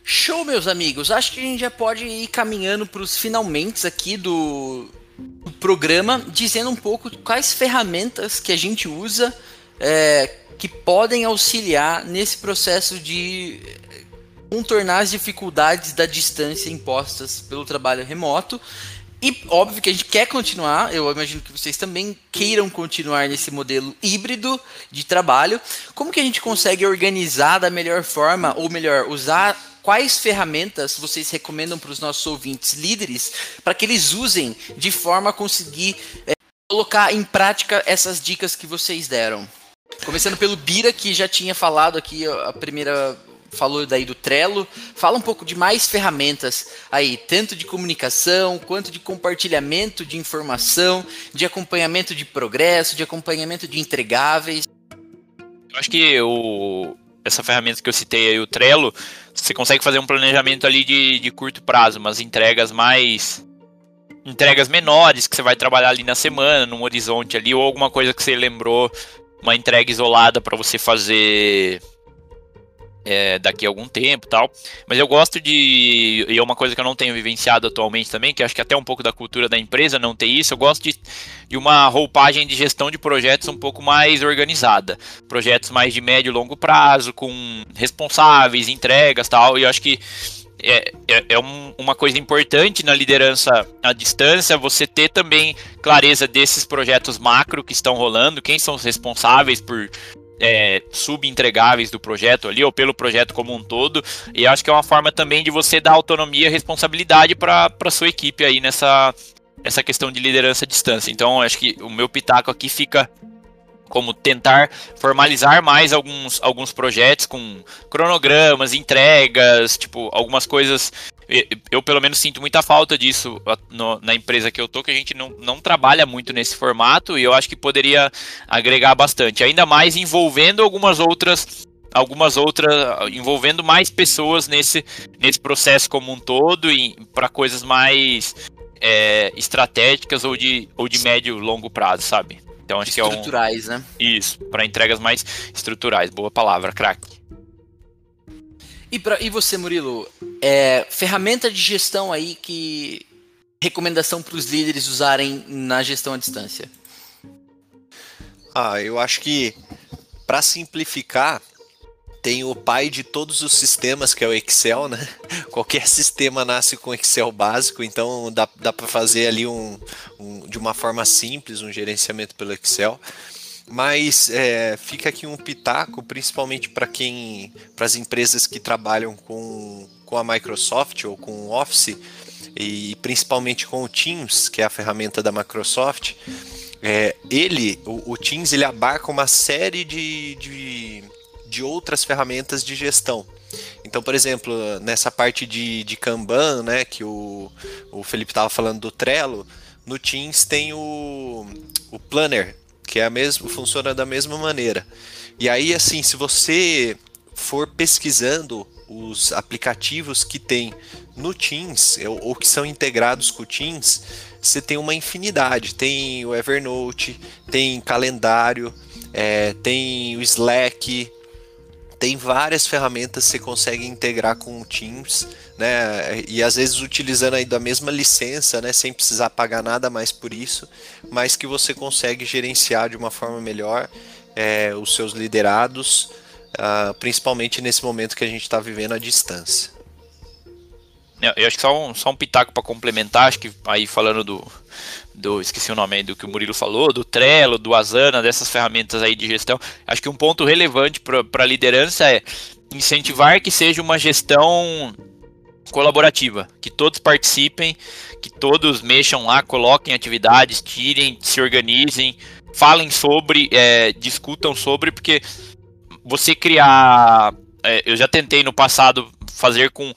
Show, meus amigos. Acho que a gente já pode ir caminhando para os finalmente aqui do, do, programa, dizendo um pouco quais ferramentas que a gente usa é, que podem auxiliar nesse processo de contornar as dificuldades da distância impostas pelo trabalho remoto. E óbvio que a gente quer continuar, eu imagino que vocês também queiram continuar nesse modelo híbrido de trabalho. Como que a gente consegue organizar da melhor forma, ou melhor, usar quais ferramentas vocês recomendam para os nossos ouvintes líderes para que eles usem de forma a conseguir é, colocar em prática essas dicas que vocês deram? Começando pelo Bira, que já tinha falado aqui a primeira falou daí do Trello. Fala um pouco de mais ferramentas aí, tanto de comunicação, quanto de compartilhamento de informação, de acompanhamento de progresso, de acompanhamento de entregáveis. Eu acho que o, essa ferramenta que eu citei aí, o Trello, você consegue fazer um planejamento ali de, de curto prazo, umas entregas mais entregas menores que você vai trabalhar ali na semana, num horizonte ali, ou alguma coisa que você lembrou, uma entrega isolada para você fazer é, daqui a algum tempo tal. Mas eu gosto de. E é uma coisa que eu não tenho vivenciado atualmente também, que acho que até um pouco da cultura da empresa não ter isso. Eu gosto de, de uma roupagem de gestão de projetos um pouco mais organizada. Projetos mais de médio e longo prazo, com responsáveis, entregas tal. E eu acho que. É, é, é um, uma coisa importante na liderança à distância você ter também clareza desses projetos macro que estão rolando, quem são os responsáveis por, é, subentregáveis do projeto ali, ou pelo projeto como um todo. E acho que é uma forma também de você dar autonomia e responsabilidade para sua equipe aí nessa essa questão de liderança à distância. Então, acho que o meu pitaco aqui fica como tentar formalizar mais alguns, alguns projetos com cronogramas, entregas, tipo, algumas coisas eu pelo menos sinto muita falta disso no, na empresa que eu tô, que a gente não, não trabalha muito nesse formato e eu acho que poderia agregar bastante, ainda mais envolvendo algumas outras algumas outras envolvendo mais pessoas nesse, nesse processo como um todo e para coisas mais é, estratégicas ou de, ou de médio longo prazo, sabe? Então acho que é um estruturais, né? Isso, para entregas mais estruturais. Boa palavra, craque. E, pra, e você, Murilo, é, ferramenta de gestão aí que recomendação para os líderes usarem na gestão à distância? Ah, eu acho que para simplificar tem o pai de todos os sistemas que é o Excel, né? [laughs] qualquer sistema nasce com Excel básico, então dá, dá para fazer ali um, um, de uma forma simples um gerenciamento pelo Excel. Mas é, fica aqui um pitaco, principalmente para quem, para as empresas que trabalham com, com a Microsoft ou com o Office e principalmente com o Teams, que é a ferramenta da Microsoft. É, ele, o, o, Teams, ele abarca uma série de, de, de outras ferramentas de gestão. Então, por exemplo, nessa parte de, de Kanban, né, que o, o Felipe estava falando do Trello, no Teams tem o, o Planner, que é a mesma, funciona da mesma maneira. E aí, assim, se você for pesquisando os aplicativos que tem no Teams ou, ou que são integrados com o Teams, você tem uma infinidade. Tem o Evernote, tem calendário, é, tem o Slack, tem várias ferramentas que você consegue integrar com o Teams, né? E às vezes utilizando aí da mesma licença, né? Sem precisar pagar nada mais por isso, mas que você consegue gerenciar de uma forma melhor é, os seus liderados, uh, principalmente nesse momento que a gente está vivendo à distância. Eu acho que só um, só um pitaco para complementar, acho que aí falando do, do. Esqueci o nome aí do que o Murilo falou, do Trello, do Asana, dessas ferramentas aí de gestão. Acho que um ponto relevante para a liderança é incentivar que seja uma gestão colaborativa, que todos participem, que todos mexam lá, coloquem atividades, tirem, se organizem, falem sobre, é, discutam sobre, porque você criar. É, eu já tentei no passado fazer com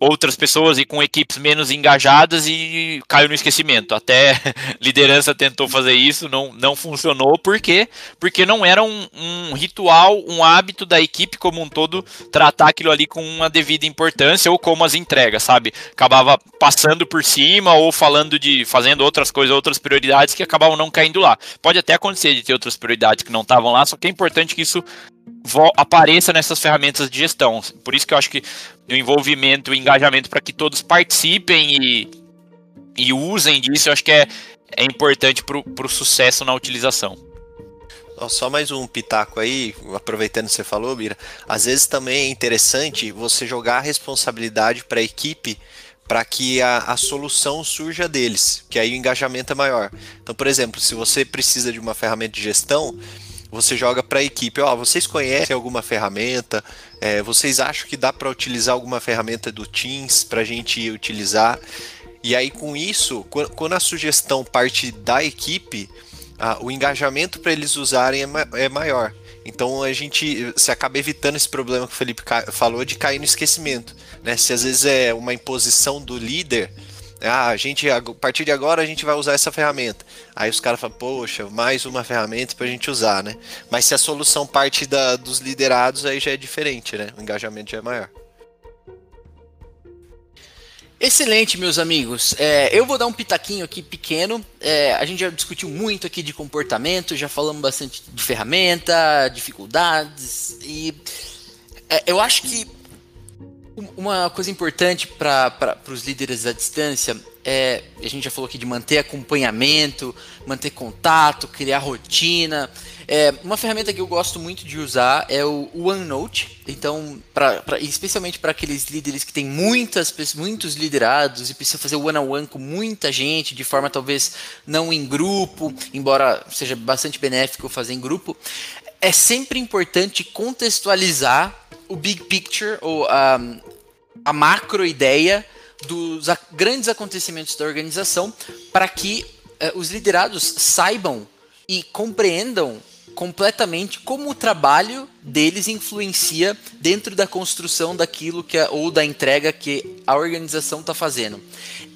outras pessoas e com equipes menos engajadas e caiu no esquecimento. Até [laughs] liderança tentou fazer isso, não, não funcionou. Por quê? Porque não era um, um, ritual, um hábito da equipe como um todo tratar aquilo ali com uma devida importância ou como as entregas, sabe? Acabava passando por cima ou falando de fazendo outras coisas, outras prioridades que acabavam não caindo lá. Pode até acontecer de ter outras prioridades que não estavam lá, só que é importante que isso apareça nessas ferramentas de gestão. Por isso que eu acho que o envolvimento, o engajamento para que todos participem e, e usem disso, eu acho que é, é importante para o sucesso na utilização. Só mais um pitaco aí, aproveitando que você falou, Bira. Às vezes também é interessante você jogar a responsabilidade para a equipe para que a, a solução surja deles, que aí o engajamento é maior. Então, por exemplo, se você precisa de uma ferramenta de gestão, você joga para a equipe, ó, vocês conhecem alguma ferramenta? É, vocês acham que dá para utilizar alguma ferramenta do Teams para a gente utilizar? E aí com isso, quando a sugestão parte da equipe, o engajamento para eles usarem é, é maior. Então a gente se acaba evitando esse problema que o Felipe falou de cair no esquecimento. Né? Se às vezes é uma imposição do líder, ah, a gente, a partir de agora a gente vai usar essa ferramenta. Aí os caras falam, poxa, mais uma ferramenta para a gente usar, né? Mas se a solução parte da, dos liderados, aí já é diferente, né? O engajamento já é maior. Excelente, meus amigos. É, eu vou dar um pitaquinho aqui pequeno. É, a gente já discutiu muito aqui de comportamento, já falamos bastante de ferramenta, dificuldades e é, eu acho que uma coisa importante para os líderes à distância é, a gente já falou aqui de manter acompanhamento, manter contato, criar rotina. É, uma ferramenta que eu gosto muito de usar é o OneNote. Então, pra, pra especialmente para aqueles líderes que têm muitas, muitos liderados e precisam fazer one-on-one com muita gente, de forma talvez não em grupo, embora seja bastante benéfico fazer em grupo, é sempre importante contextualizar o big picture ou a, a macro ideia dos grandes acontecimentos da organização para que eh, os liderados saibam e compreendam completamente como o trabalho deles influencia dentro da construção daquilo que é, ou da entrega que a organização está fazendo.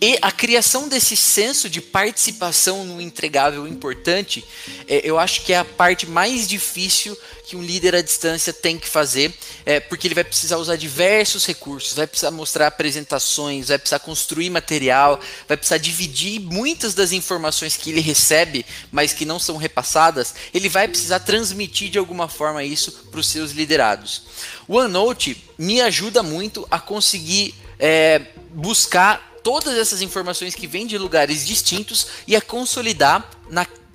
E a criação desse senso de participação no entregável importante, é, eu acho que é a parte mais difícil que um líder à distância tem que fazer, é, porque ele vai precisar usar diversos recursos, vai precisar mostrar apresentações, vai precisar construir material, vai precisar dividir muitas das informações que ele recebe, mas que não são repassadas, ele vai precisar transmitir de alguma forma isso para os seus liderados. O OneNote me ajuda muito a conseguir é, buscar todas essas informações que vêm de lugares distintos e a consolidar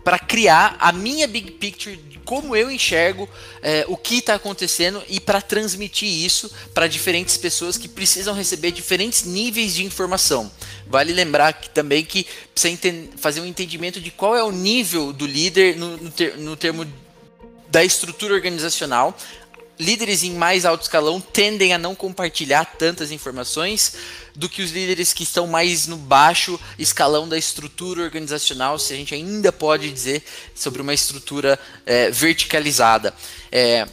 para criar a minha big picture como eu enxergo é, o que está acontecendo e para transmitir isso para diferentes pessoas que precisam receber diferentes níveis de informação. Vale lembrar que, também que precisa fazer um entendimento de qual é o nível do líder no, no, ter, no termo da estrutura organizacional, líderes em mais alto escalão tendem a não compartilhar tantas informações do que os líderes que estão mais no baixo escalão da estrutura organizacional, se a gente ainda pode dizer sobre uma estrutura é, verticalizada. É,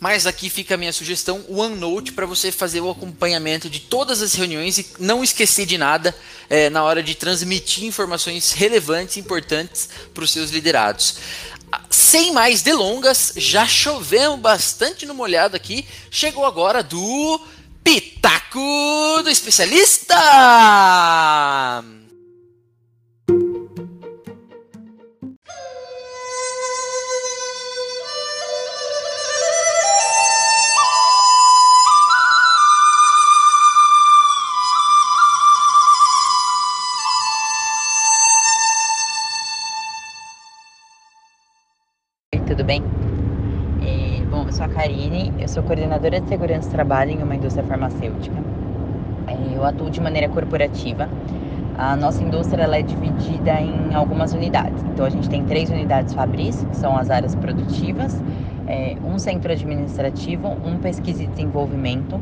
mas aqui fica a minha sugestão, o OneNote, para você fazer o acompanhamento de todas as reuniões e não esquecer de nada é, na hora de transmitir informações relevantes e importantes para os seus liderados sem mais delongas, já chovemos bastante no molhado aqui. Chegou agora do Pitaco do Especialista! Coordenadora de segurança do trabalho em uma indústria farmacêutica. É, eu atuo de maneira corporativa. A nossa indústria ela é dividida em algumas unidades. Então a gente tem três unidades fabris, que são as áreas produtivas, é, um centro administrativo, um pesquisa e desenvolvimento,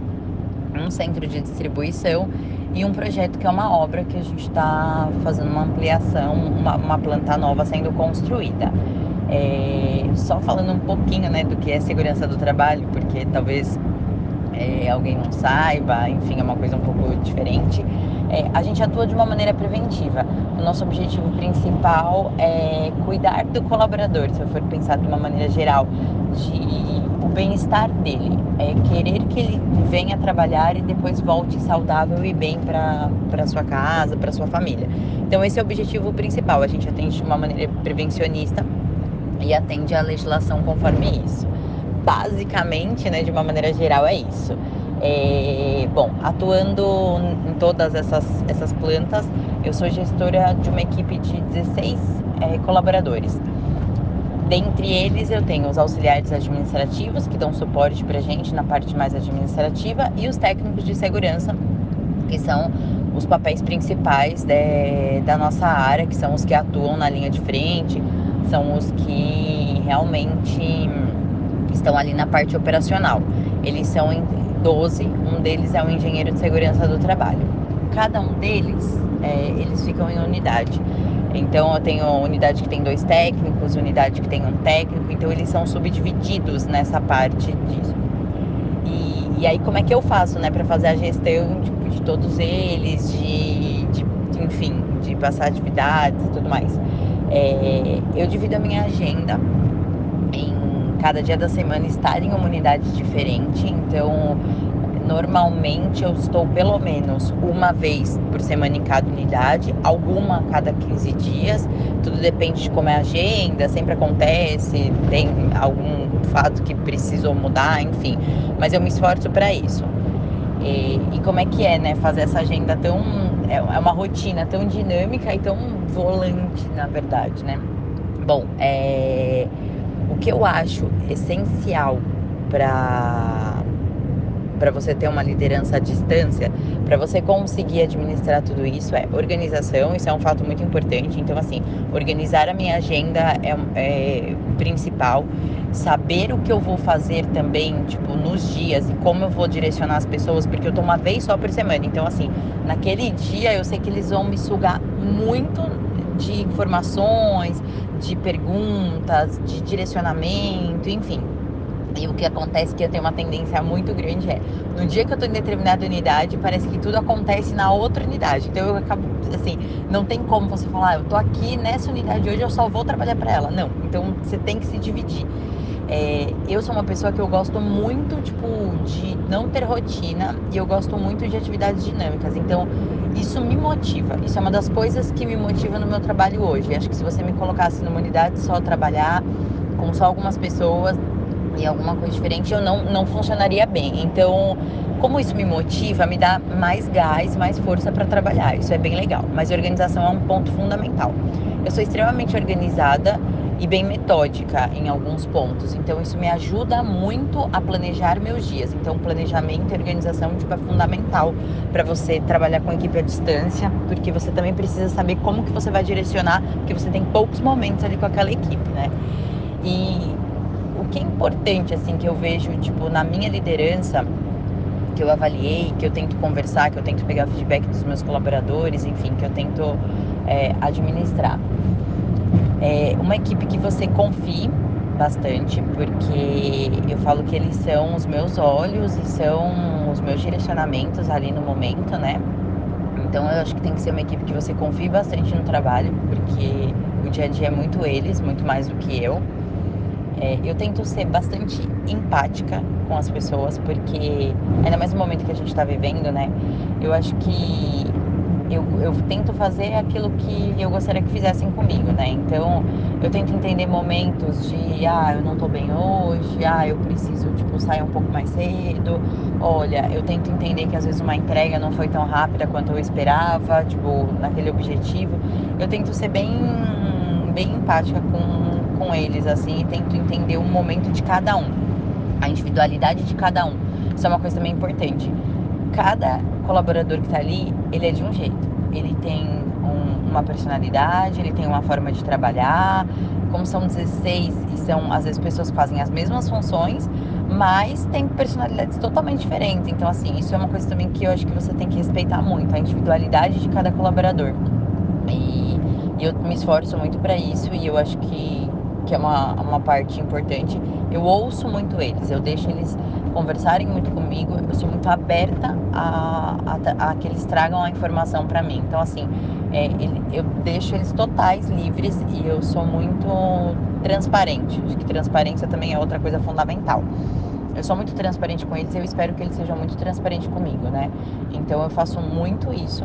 um centro de distribuição e um projeto que é uma obra que a gente está fazendo uma ampliação, uma, uma planta nova sendo construída. É, só falando um pouquinho né, do que é segurança do trabalho, porque talvez é, alguém não saiba, enfim, é uma coisa um pouco diferente. É, a gente atua de uma maneira preventiva. O nosso objetivo principal é cuidar do colaborador, se eu for pensar de uma maneira geral, de bem-estar dele, é querer que ele venha trabalhar e depois volte saudável e bem para sua casa, para sua família. Então esse é o objetivo principal. A gente atende de uma maneira prevencionista e atende à legislação conforme isso. Basicamente, né, de uma maneira geral, é isso. É, bom, atuando em todas essas, essas plantas, eu sou gestora de uma equipe de 16 é, colaboradores. Dentre eles, eu tenho os auxiliares administrativos, que dão suporte para a gente na parte mais administrativa, e os técnicos de segurança, que são os papéis principais de, da nossa área, que são os que atuam na linha de frente, são os que realmente estão ali na parte operacional. Eles são em 12, um deles é o engenheiro de segurança do trabalho. Cada um deles, é, eles ficam em unidade. Então eu tenho unidade que tem dois técnicos, unidade que tem um técnico, então eles são subdivididos nessa parte disso. E, e aí como é que eu faço, né, para fazer a gestão tipo, de todos eles, de, de, enfim, de passar atividades e tudo mais. É, eu divido a minha agenda em cada dia da semana estar em uma unidade diferente, então normalmente eu estou pelo menos uma vez por semana em cada unidade, alguma a cada 15 dias, tudo depende de como é a agenda, sempre acontece, tem algum fato que precisou mudar, enfim, mas eu me esforço para isso. E, e, como é que é, né, fazer essa agenda tão. É, é uma rotina tão dinâmica e tão volante, na verdade, né? Bom, é, o que eu acho essencial para para você ter uma liderança à distância, para você conseguir administrar tudo isso é organização, isso é um fato muito importante. Então, assim, organizar a minha agenda é, é principal. Saber o que eu vou fazer também, tipo, nos dias e como eu vou direcionar as pessoas, porque eu tô uma vez só por semana. Então, assim, naquele dia eu sei que eles vão me sugar muito de informações, de perguntas, de direcionamento, enfim. E o que acontece que eu tenho uma tendência muito grande é, no dia que eu tô em determinada unidade, parece que tudo acontece na outra unidade. Então eu acabo, assim, não tem como você falar, ah, eu tô aqui nessa unidade hoje, eu só vou trabalhar para ela. Não, então você tem que se dividir. É, eu sou uma pessoa que eu gosto muito, tipo, de não ter rotina e eu gosto muito de atividades dinâmicas. Então, isso me motiva. Isso é uma das coisas que me motiva no meu trabalho hoje. Acho que se você me colocasse numa unidade só trabalhar com só algumas pessoas, e alguma coisa diferente, eu não, não funcionaria bem. Então, Como isso me motiva, me dá mais gás, mais força para trabalhar. Isso é bem legal. Mas organização é um ponto fundamental. Eu sou extremamente organizada e bem metódica em alguns pontos. Então isso me ajuda muito a planejar meus dias. Então planejamento e organização tipo, é fundamental para você trabalhar com equipe à distância, porque você também precisa saber como que você vai direcionar, porque você tem poucos momentos ali com aquela equipe, né? E que é importante assim que eu vejo tipo na minha liderança que eu avaliei, que eu tento conversar, que eu tento pegar feedback dos meus colaboradores, enfim, que eu tento é, administrar é uma equipe que você confie bastante, porque eu falo que eles são os meus olhos e são os meus direcionamentos ali no momento, né? Então eu acho que tem que ser uma equipe que você confie bastante no trabalho, porque o dia a dia é muito eles, muito mais do que eu. É, eu tento ser bastante empática com as pessoas, porque ainda mais no momento que a gente está vivendo, né? Eu acho que eu, eu tento fazer aquilo que eu gostaria que fizessem comigo, né? Então, eu tento entender momentos de, ah, eu não tô bem hoje, ah, eu preciso, tipo, sair um pouco mais cedo. Olha, eu tento entender que às vezes uma entrega não foi tão rápida quanto eu esperava, tipo, naquele objetivo. Eu tento ser bem, bem empática com, com eles, assim, e tento entender o momento de cada um, a individualidade de cada um. Isso é uma coisa também importante. Cada colaborador que está ali, ele é de um jeito. Ele tem um, uma personalidade, ele tem uma forma de trabalhar. Como são 16 e são, às vezes, pessoas que fazem as mesmas funções, mas tem personalidades totalmente diferentes. Então, assim, isso é uma coisa também que eu acho que você tem que respeitar muito, a individualidade de cada colaborador. E, eu me esforço muito para isso e eu acho que, que é uma, uma parte importante. Eu ouço muito eles, eu deixo eles conversarem muito comigo, eu sou muito aberta a, a, a que eles tragam a informação para mim. Então, assim, é, ele, eu deixo eles totais livres e eu sou muito transparente. Acho que transparência também é outra coisa fundamental. Eu sou muito transparente com eles e eu espero que eles sejam muito transparentes comigo, né? Então eu faço muito isso.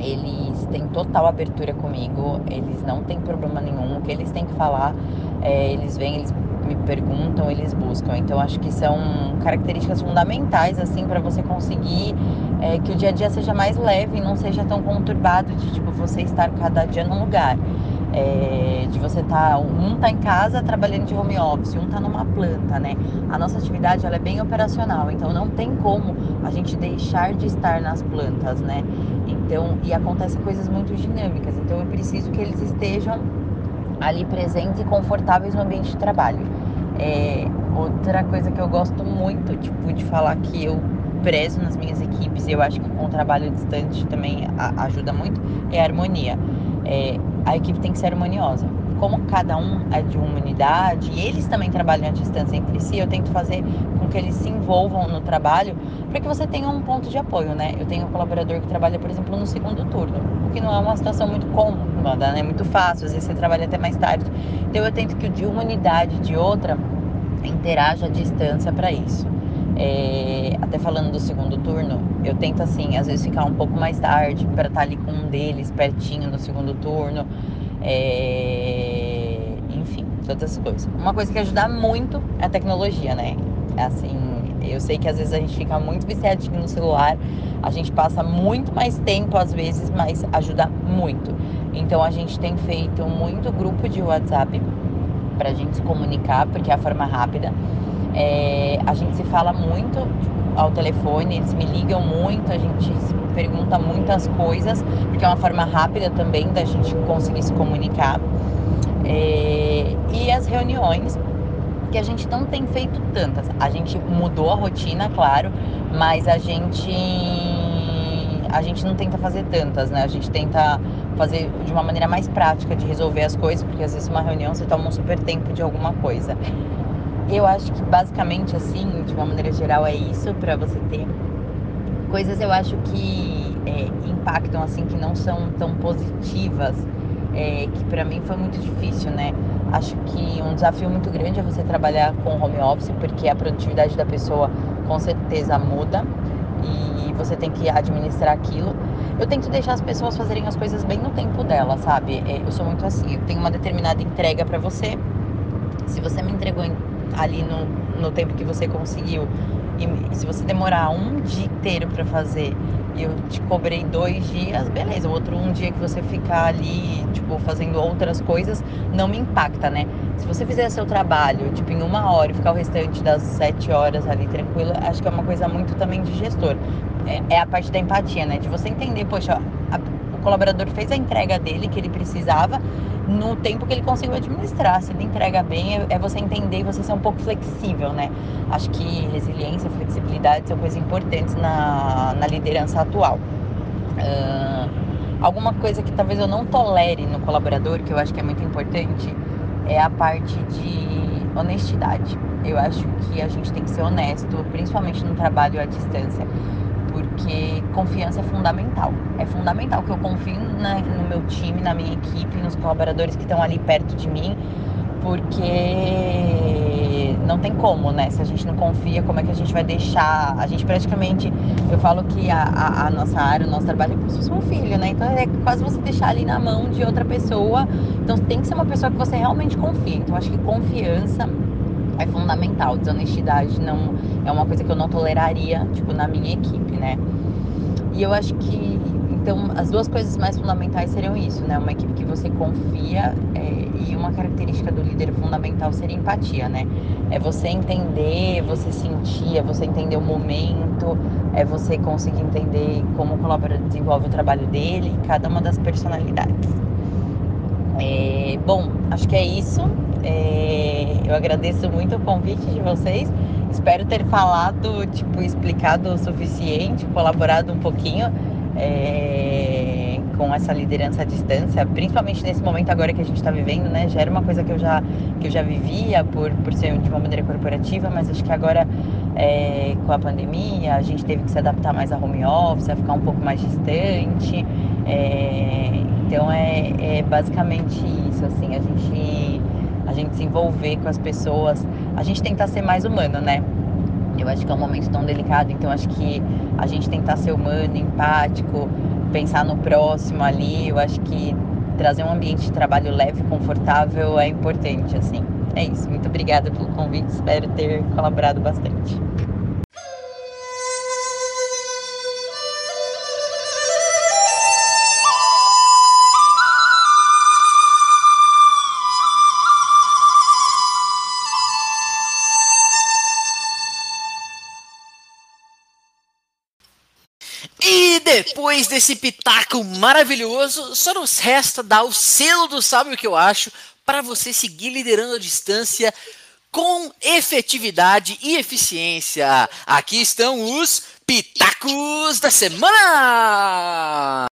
Eles têm total abertura comigo, eles não têm problema nenhum. O que eles têm que falar, é, eles vêm, eles me perguntam, eles buscam. Então acho que são características fundamentais assim para você conseguir é, que o dia a dia seja mais leve, e não seja tão conturbado de tipo você estar cada dia num lugar. É, de você estar tá, um tá em casa trabalhando de home office, um tá numa planta, né? A nossa atividade ela é bem operacional, então não tem como a gente deixar de estar nas plantas, né? Então, e acontecem coisas muito dinâmicas, então eu preciso que eles estejam ali presentes e confortáveis no ambiente de trabalho. É, outra coisa que eu gosto muito, tipo, de falar que eu prezo nas minhas equipes e eu acho que com o trabalho distante também ajuda muito, é a harmonia. É, a equipe tem que ser harmoniosa. Como cada um é de uma unidade e eles também trabalham à distância entre si, eu tento fazer com que eles se envolvam no trabalho para que você tenha um ponto de apoio, né? Eu tenho um colaborador que trabalha, por exemplo, no segundo turno, o que não é uma situação muito cômoda, né? É muito fácil, às vezes você trabalha até mais tarde. Então eu tento que de uma unidade de outra interaja à distância para isso. É, até falando do segundo turno, eu tento assim, às vezes ficar um pouco mais tarde para estar tá ali com um deles pertinho no segundo turno. É, coisas. Uma coisa que ajuda muito é a tecnologia, né? Assim, eu sei que às vezes a gente fica muito viciadinho no celular, a gente passa muito mais tempo às vezes, mas ajuda muito. Então a gente tem feito muito grupo de WhatsApp para a gente se comunicar, porque é a forma rápida. É, a gente se fala muito ao telefone, eles me ligam muito, a gente pergunta muitas coisas, porque é uma forma rápida também da gente conseguir se comunicar. É, e as reuniões, que a gente não tem feito tantas. A gente mudou a rotina, claro, mas a gente a gente não tenta fazer tantas, né? A gente tenta fazer de uma maneira mais prática de resolver as coisas, porque às vezes uma reunião você toma um super tempo de alguma coisa. Eu acho que basicamente assim, de uma maneira geral, é isso para você ter coisas. Eu acho que é, impactam assim que não são tão positivas, é, que para mim foi muito difícil, né? Acho que um desafio muito grande é você trabalhar com home office, porque a produtividade da pessoa com certeza muda e você tem que administrar aquilo. Eu tento deixar as pessoas fazerem as coisas bem no tempo dela, sabe? É, eu sou muito assim, eu tenho uma determinada entrega para você. Se você me entregou ali no, no tempo que você conseguiu, E se você demorar um dia inteiro para fazer e eu te cobrei dois dias, beleza. O outro um dia que você ficar ali, tipo, fazendo outras coisas, não me impacta, né? Se você fizer seu trabalho, tipo, em uma hora e ficar o restante das sete horas ali tranquilo, acho que é uma coisa muito também de gestor. É, é a parte da empatia, né? De você entender, poxa, a, o colaborador fez a entrega dele que ele precisava no tempo que ele conseguiu administrar. Se ele entrega bem, é, é você entender e você ser um pouco flexível, né? Acho que resiliência, flexibilidade são coisas importantes na, na liderança atual. Uh, alguma coisa que talvez eu não tolere no colaborador, que eu acho que é muito importante, é a parte de honestidade. Eu acho que a gente tem que ser honesto, principalmente no trabalho à distância porque confiança é fundamental. É fundamental que eu confie na, no meu time, na minha equipe, nos colaboradores que estão ali perto de mim, porque não tem como, né? Se a gente não confia, como é que a gente vai deixar? A gente praticamente, eu falo que a, a, a nossa área, o nosso trabalho é como se fosse um filho, né? Então é quase você deixar ali na mão de outra pessoa. Então tem que ser uma pessoa que você realmente confia. Então acho que confiança é fundamental. Desonestidade não é uma coisa que eu não toleraria, tipo, na minha equipe, né? E eu acho que então as duas coisas mais fundamentais seriam isso, né? Uma equipe que você confia é, e uma característica do líder fundamental seria empatia, né? É você entender, você sentir, é você entender o momento, é você conseguir entender como o colaborador desenvolve o trabalho dele, cada uma das personalidades. É, bom, acho que é isso. É, eu agradeço muito o convite de vocês. Espero ter falado, tipo, explicado o suficiente, colaborado um pouquinho é, com essa liderança à distância, principalmente nesse momento agora que a gente está vivendo, né? Já era uma coisa que eu já, que eu já vivia por, por ser de uma maneira corporativa, mas acho que agora é, com a pandemia a gente teve que se adaptar mais a home office, a ficar um pouco mais distante. É, então é, é basicamente isso, assim, a gente a gente se envolver com as pessoas, a gente tentar ser mais humano, né? Eu acho que é um momento tão delicado, então acho que a gente tentar ser humano, empático, pensar no próximo ali, eu acho que trazer um ambiente de trabalho leve, confortável é importante, assim. É isso. Muito obrigada pelo convite, espero ter colaborado bastante. Depois desse pitaco maravilhoso, só nos resta dar o selo do Sabe o que eu acho para você seguir liderando a distância com efetividade e eficiência. Aqui estão os pitacos da semana.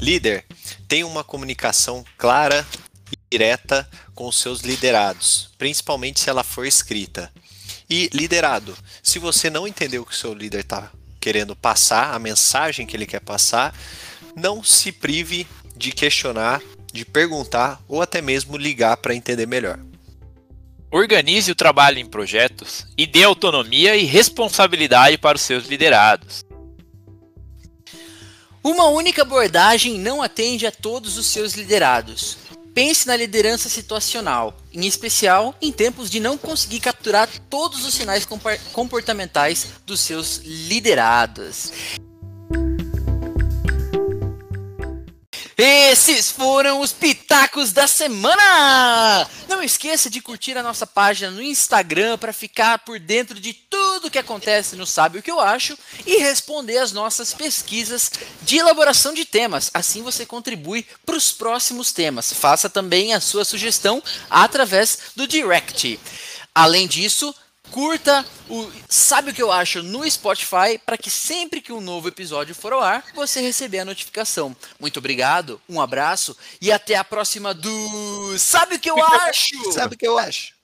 Líder, tem uma comunicação clara direta com os seus liderados, principalmente se ela for escrita. E liderado, se você não entendeu o que o seu líder está querendo passar, a mensagem que ele quer passar, não se prive de questionar, de perguntar ou até mesmo ligar para entender melhor. Organize o trabalho em projetos e dê autonomia e responsabilidade para os seus liderados. Uma única abordagem não atende a todos os seus liderados. Pense na liderança situacional, em especial em tempos de não conseguir capturar todos os sinais comportamentais dos seus liderados. Esses foram os pitacos da semana! Não esqueça de curtir a nossa página no Instagram para ficar por dentro de tudo que acontece no Sabe o que eu acho e responder as nossas pesquisas de elaboração de temas. Assim você contribui para os próximos temas. Faça também a sua sugestão através do direct. Além disso, curta o Sabe o que eu acho no Spotify para que sempre que um novo episódio for ao ar, você receber a notificação. Muito obrigado, um abraço e até a próxima do Sabe o que eu [laughs] acho? Sabe o que eu acho?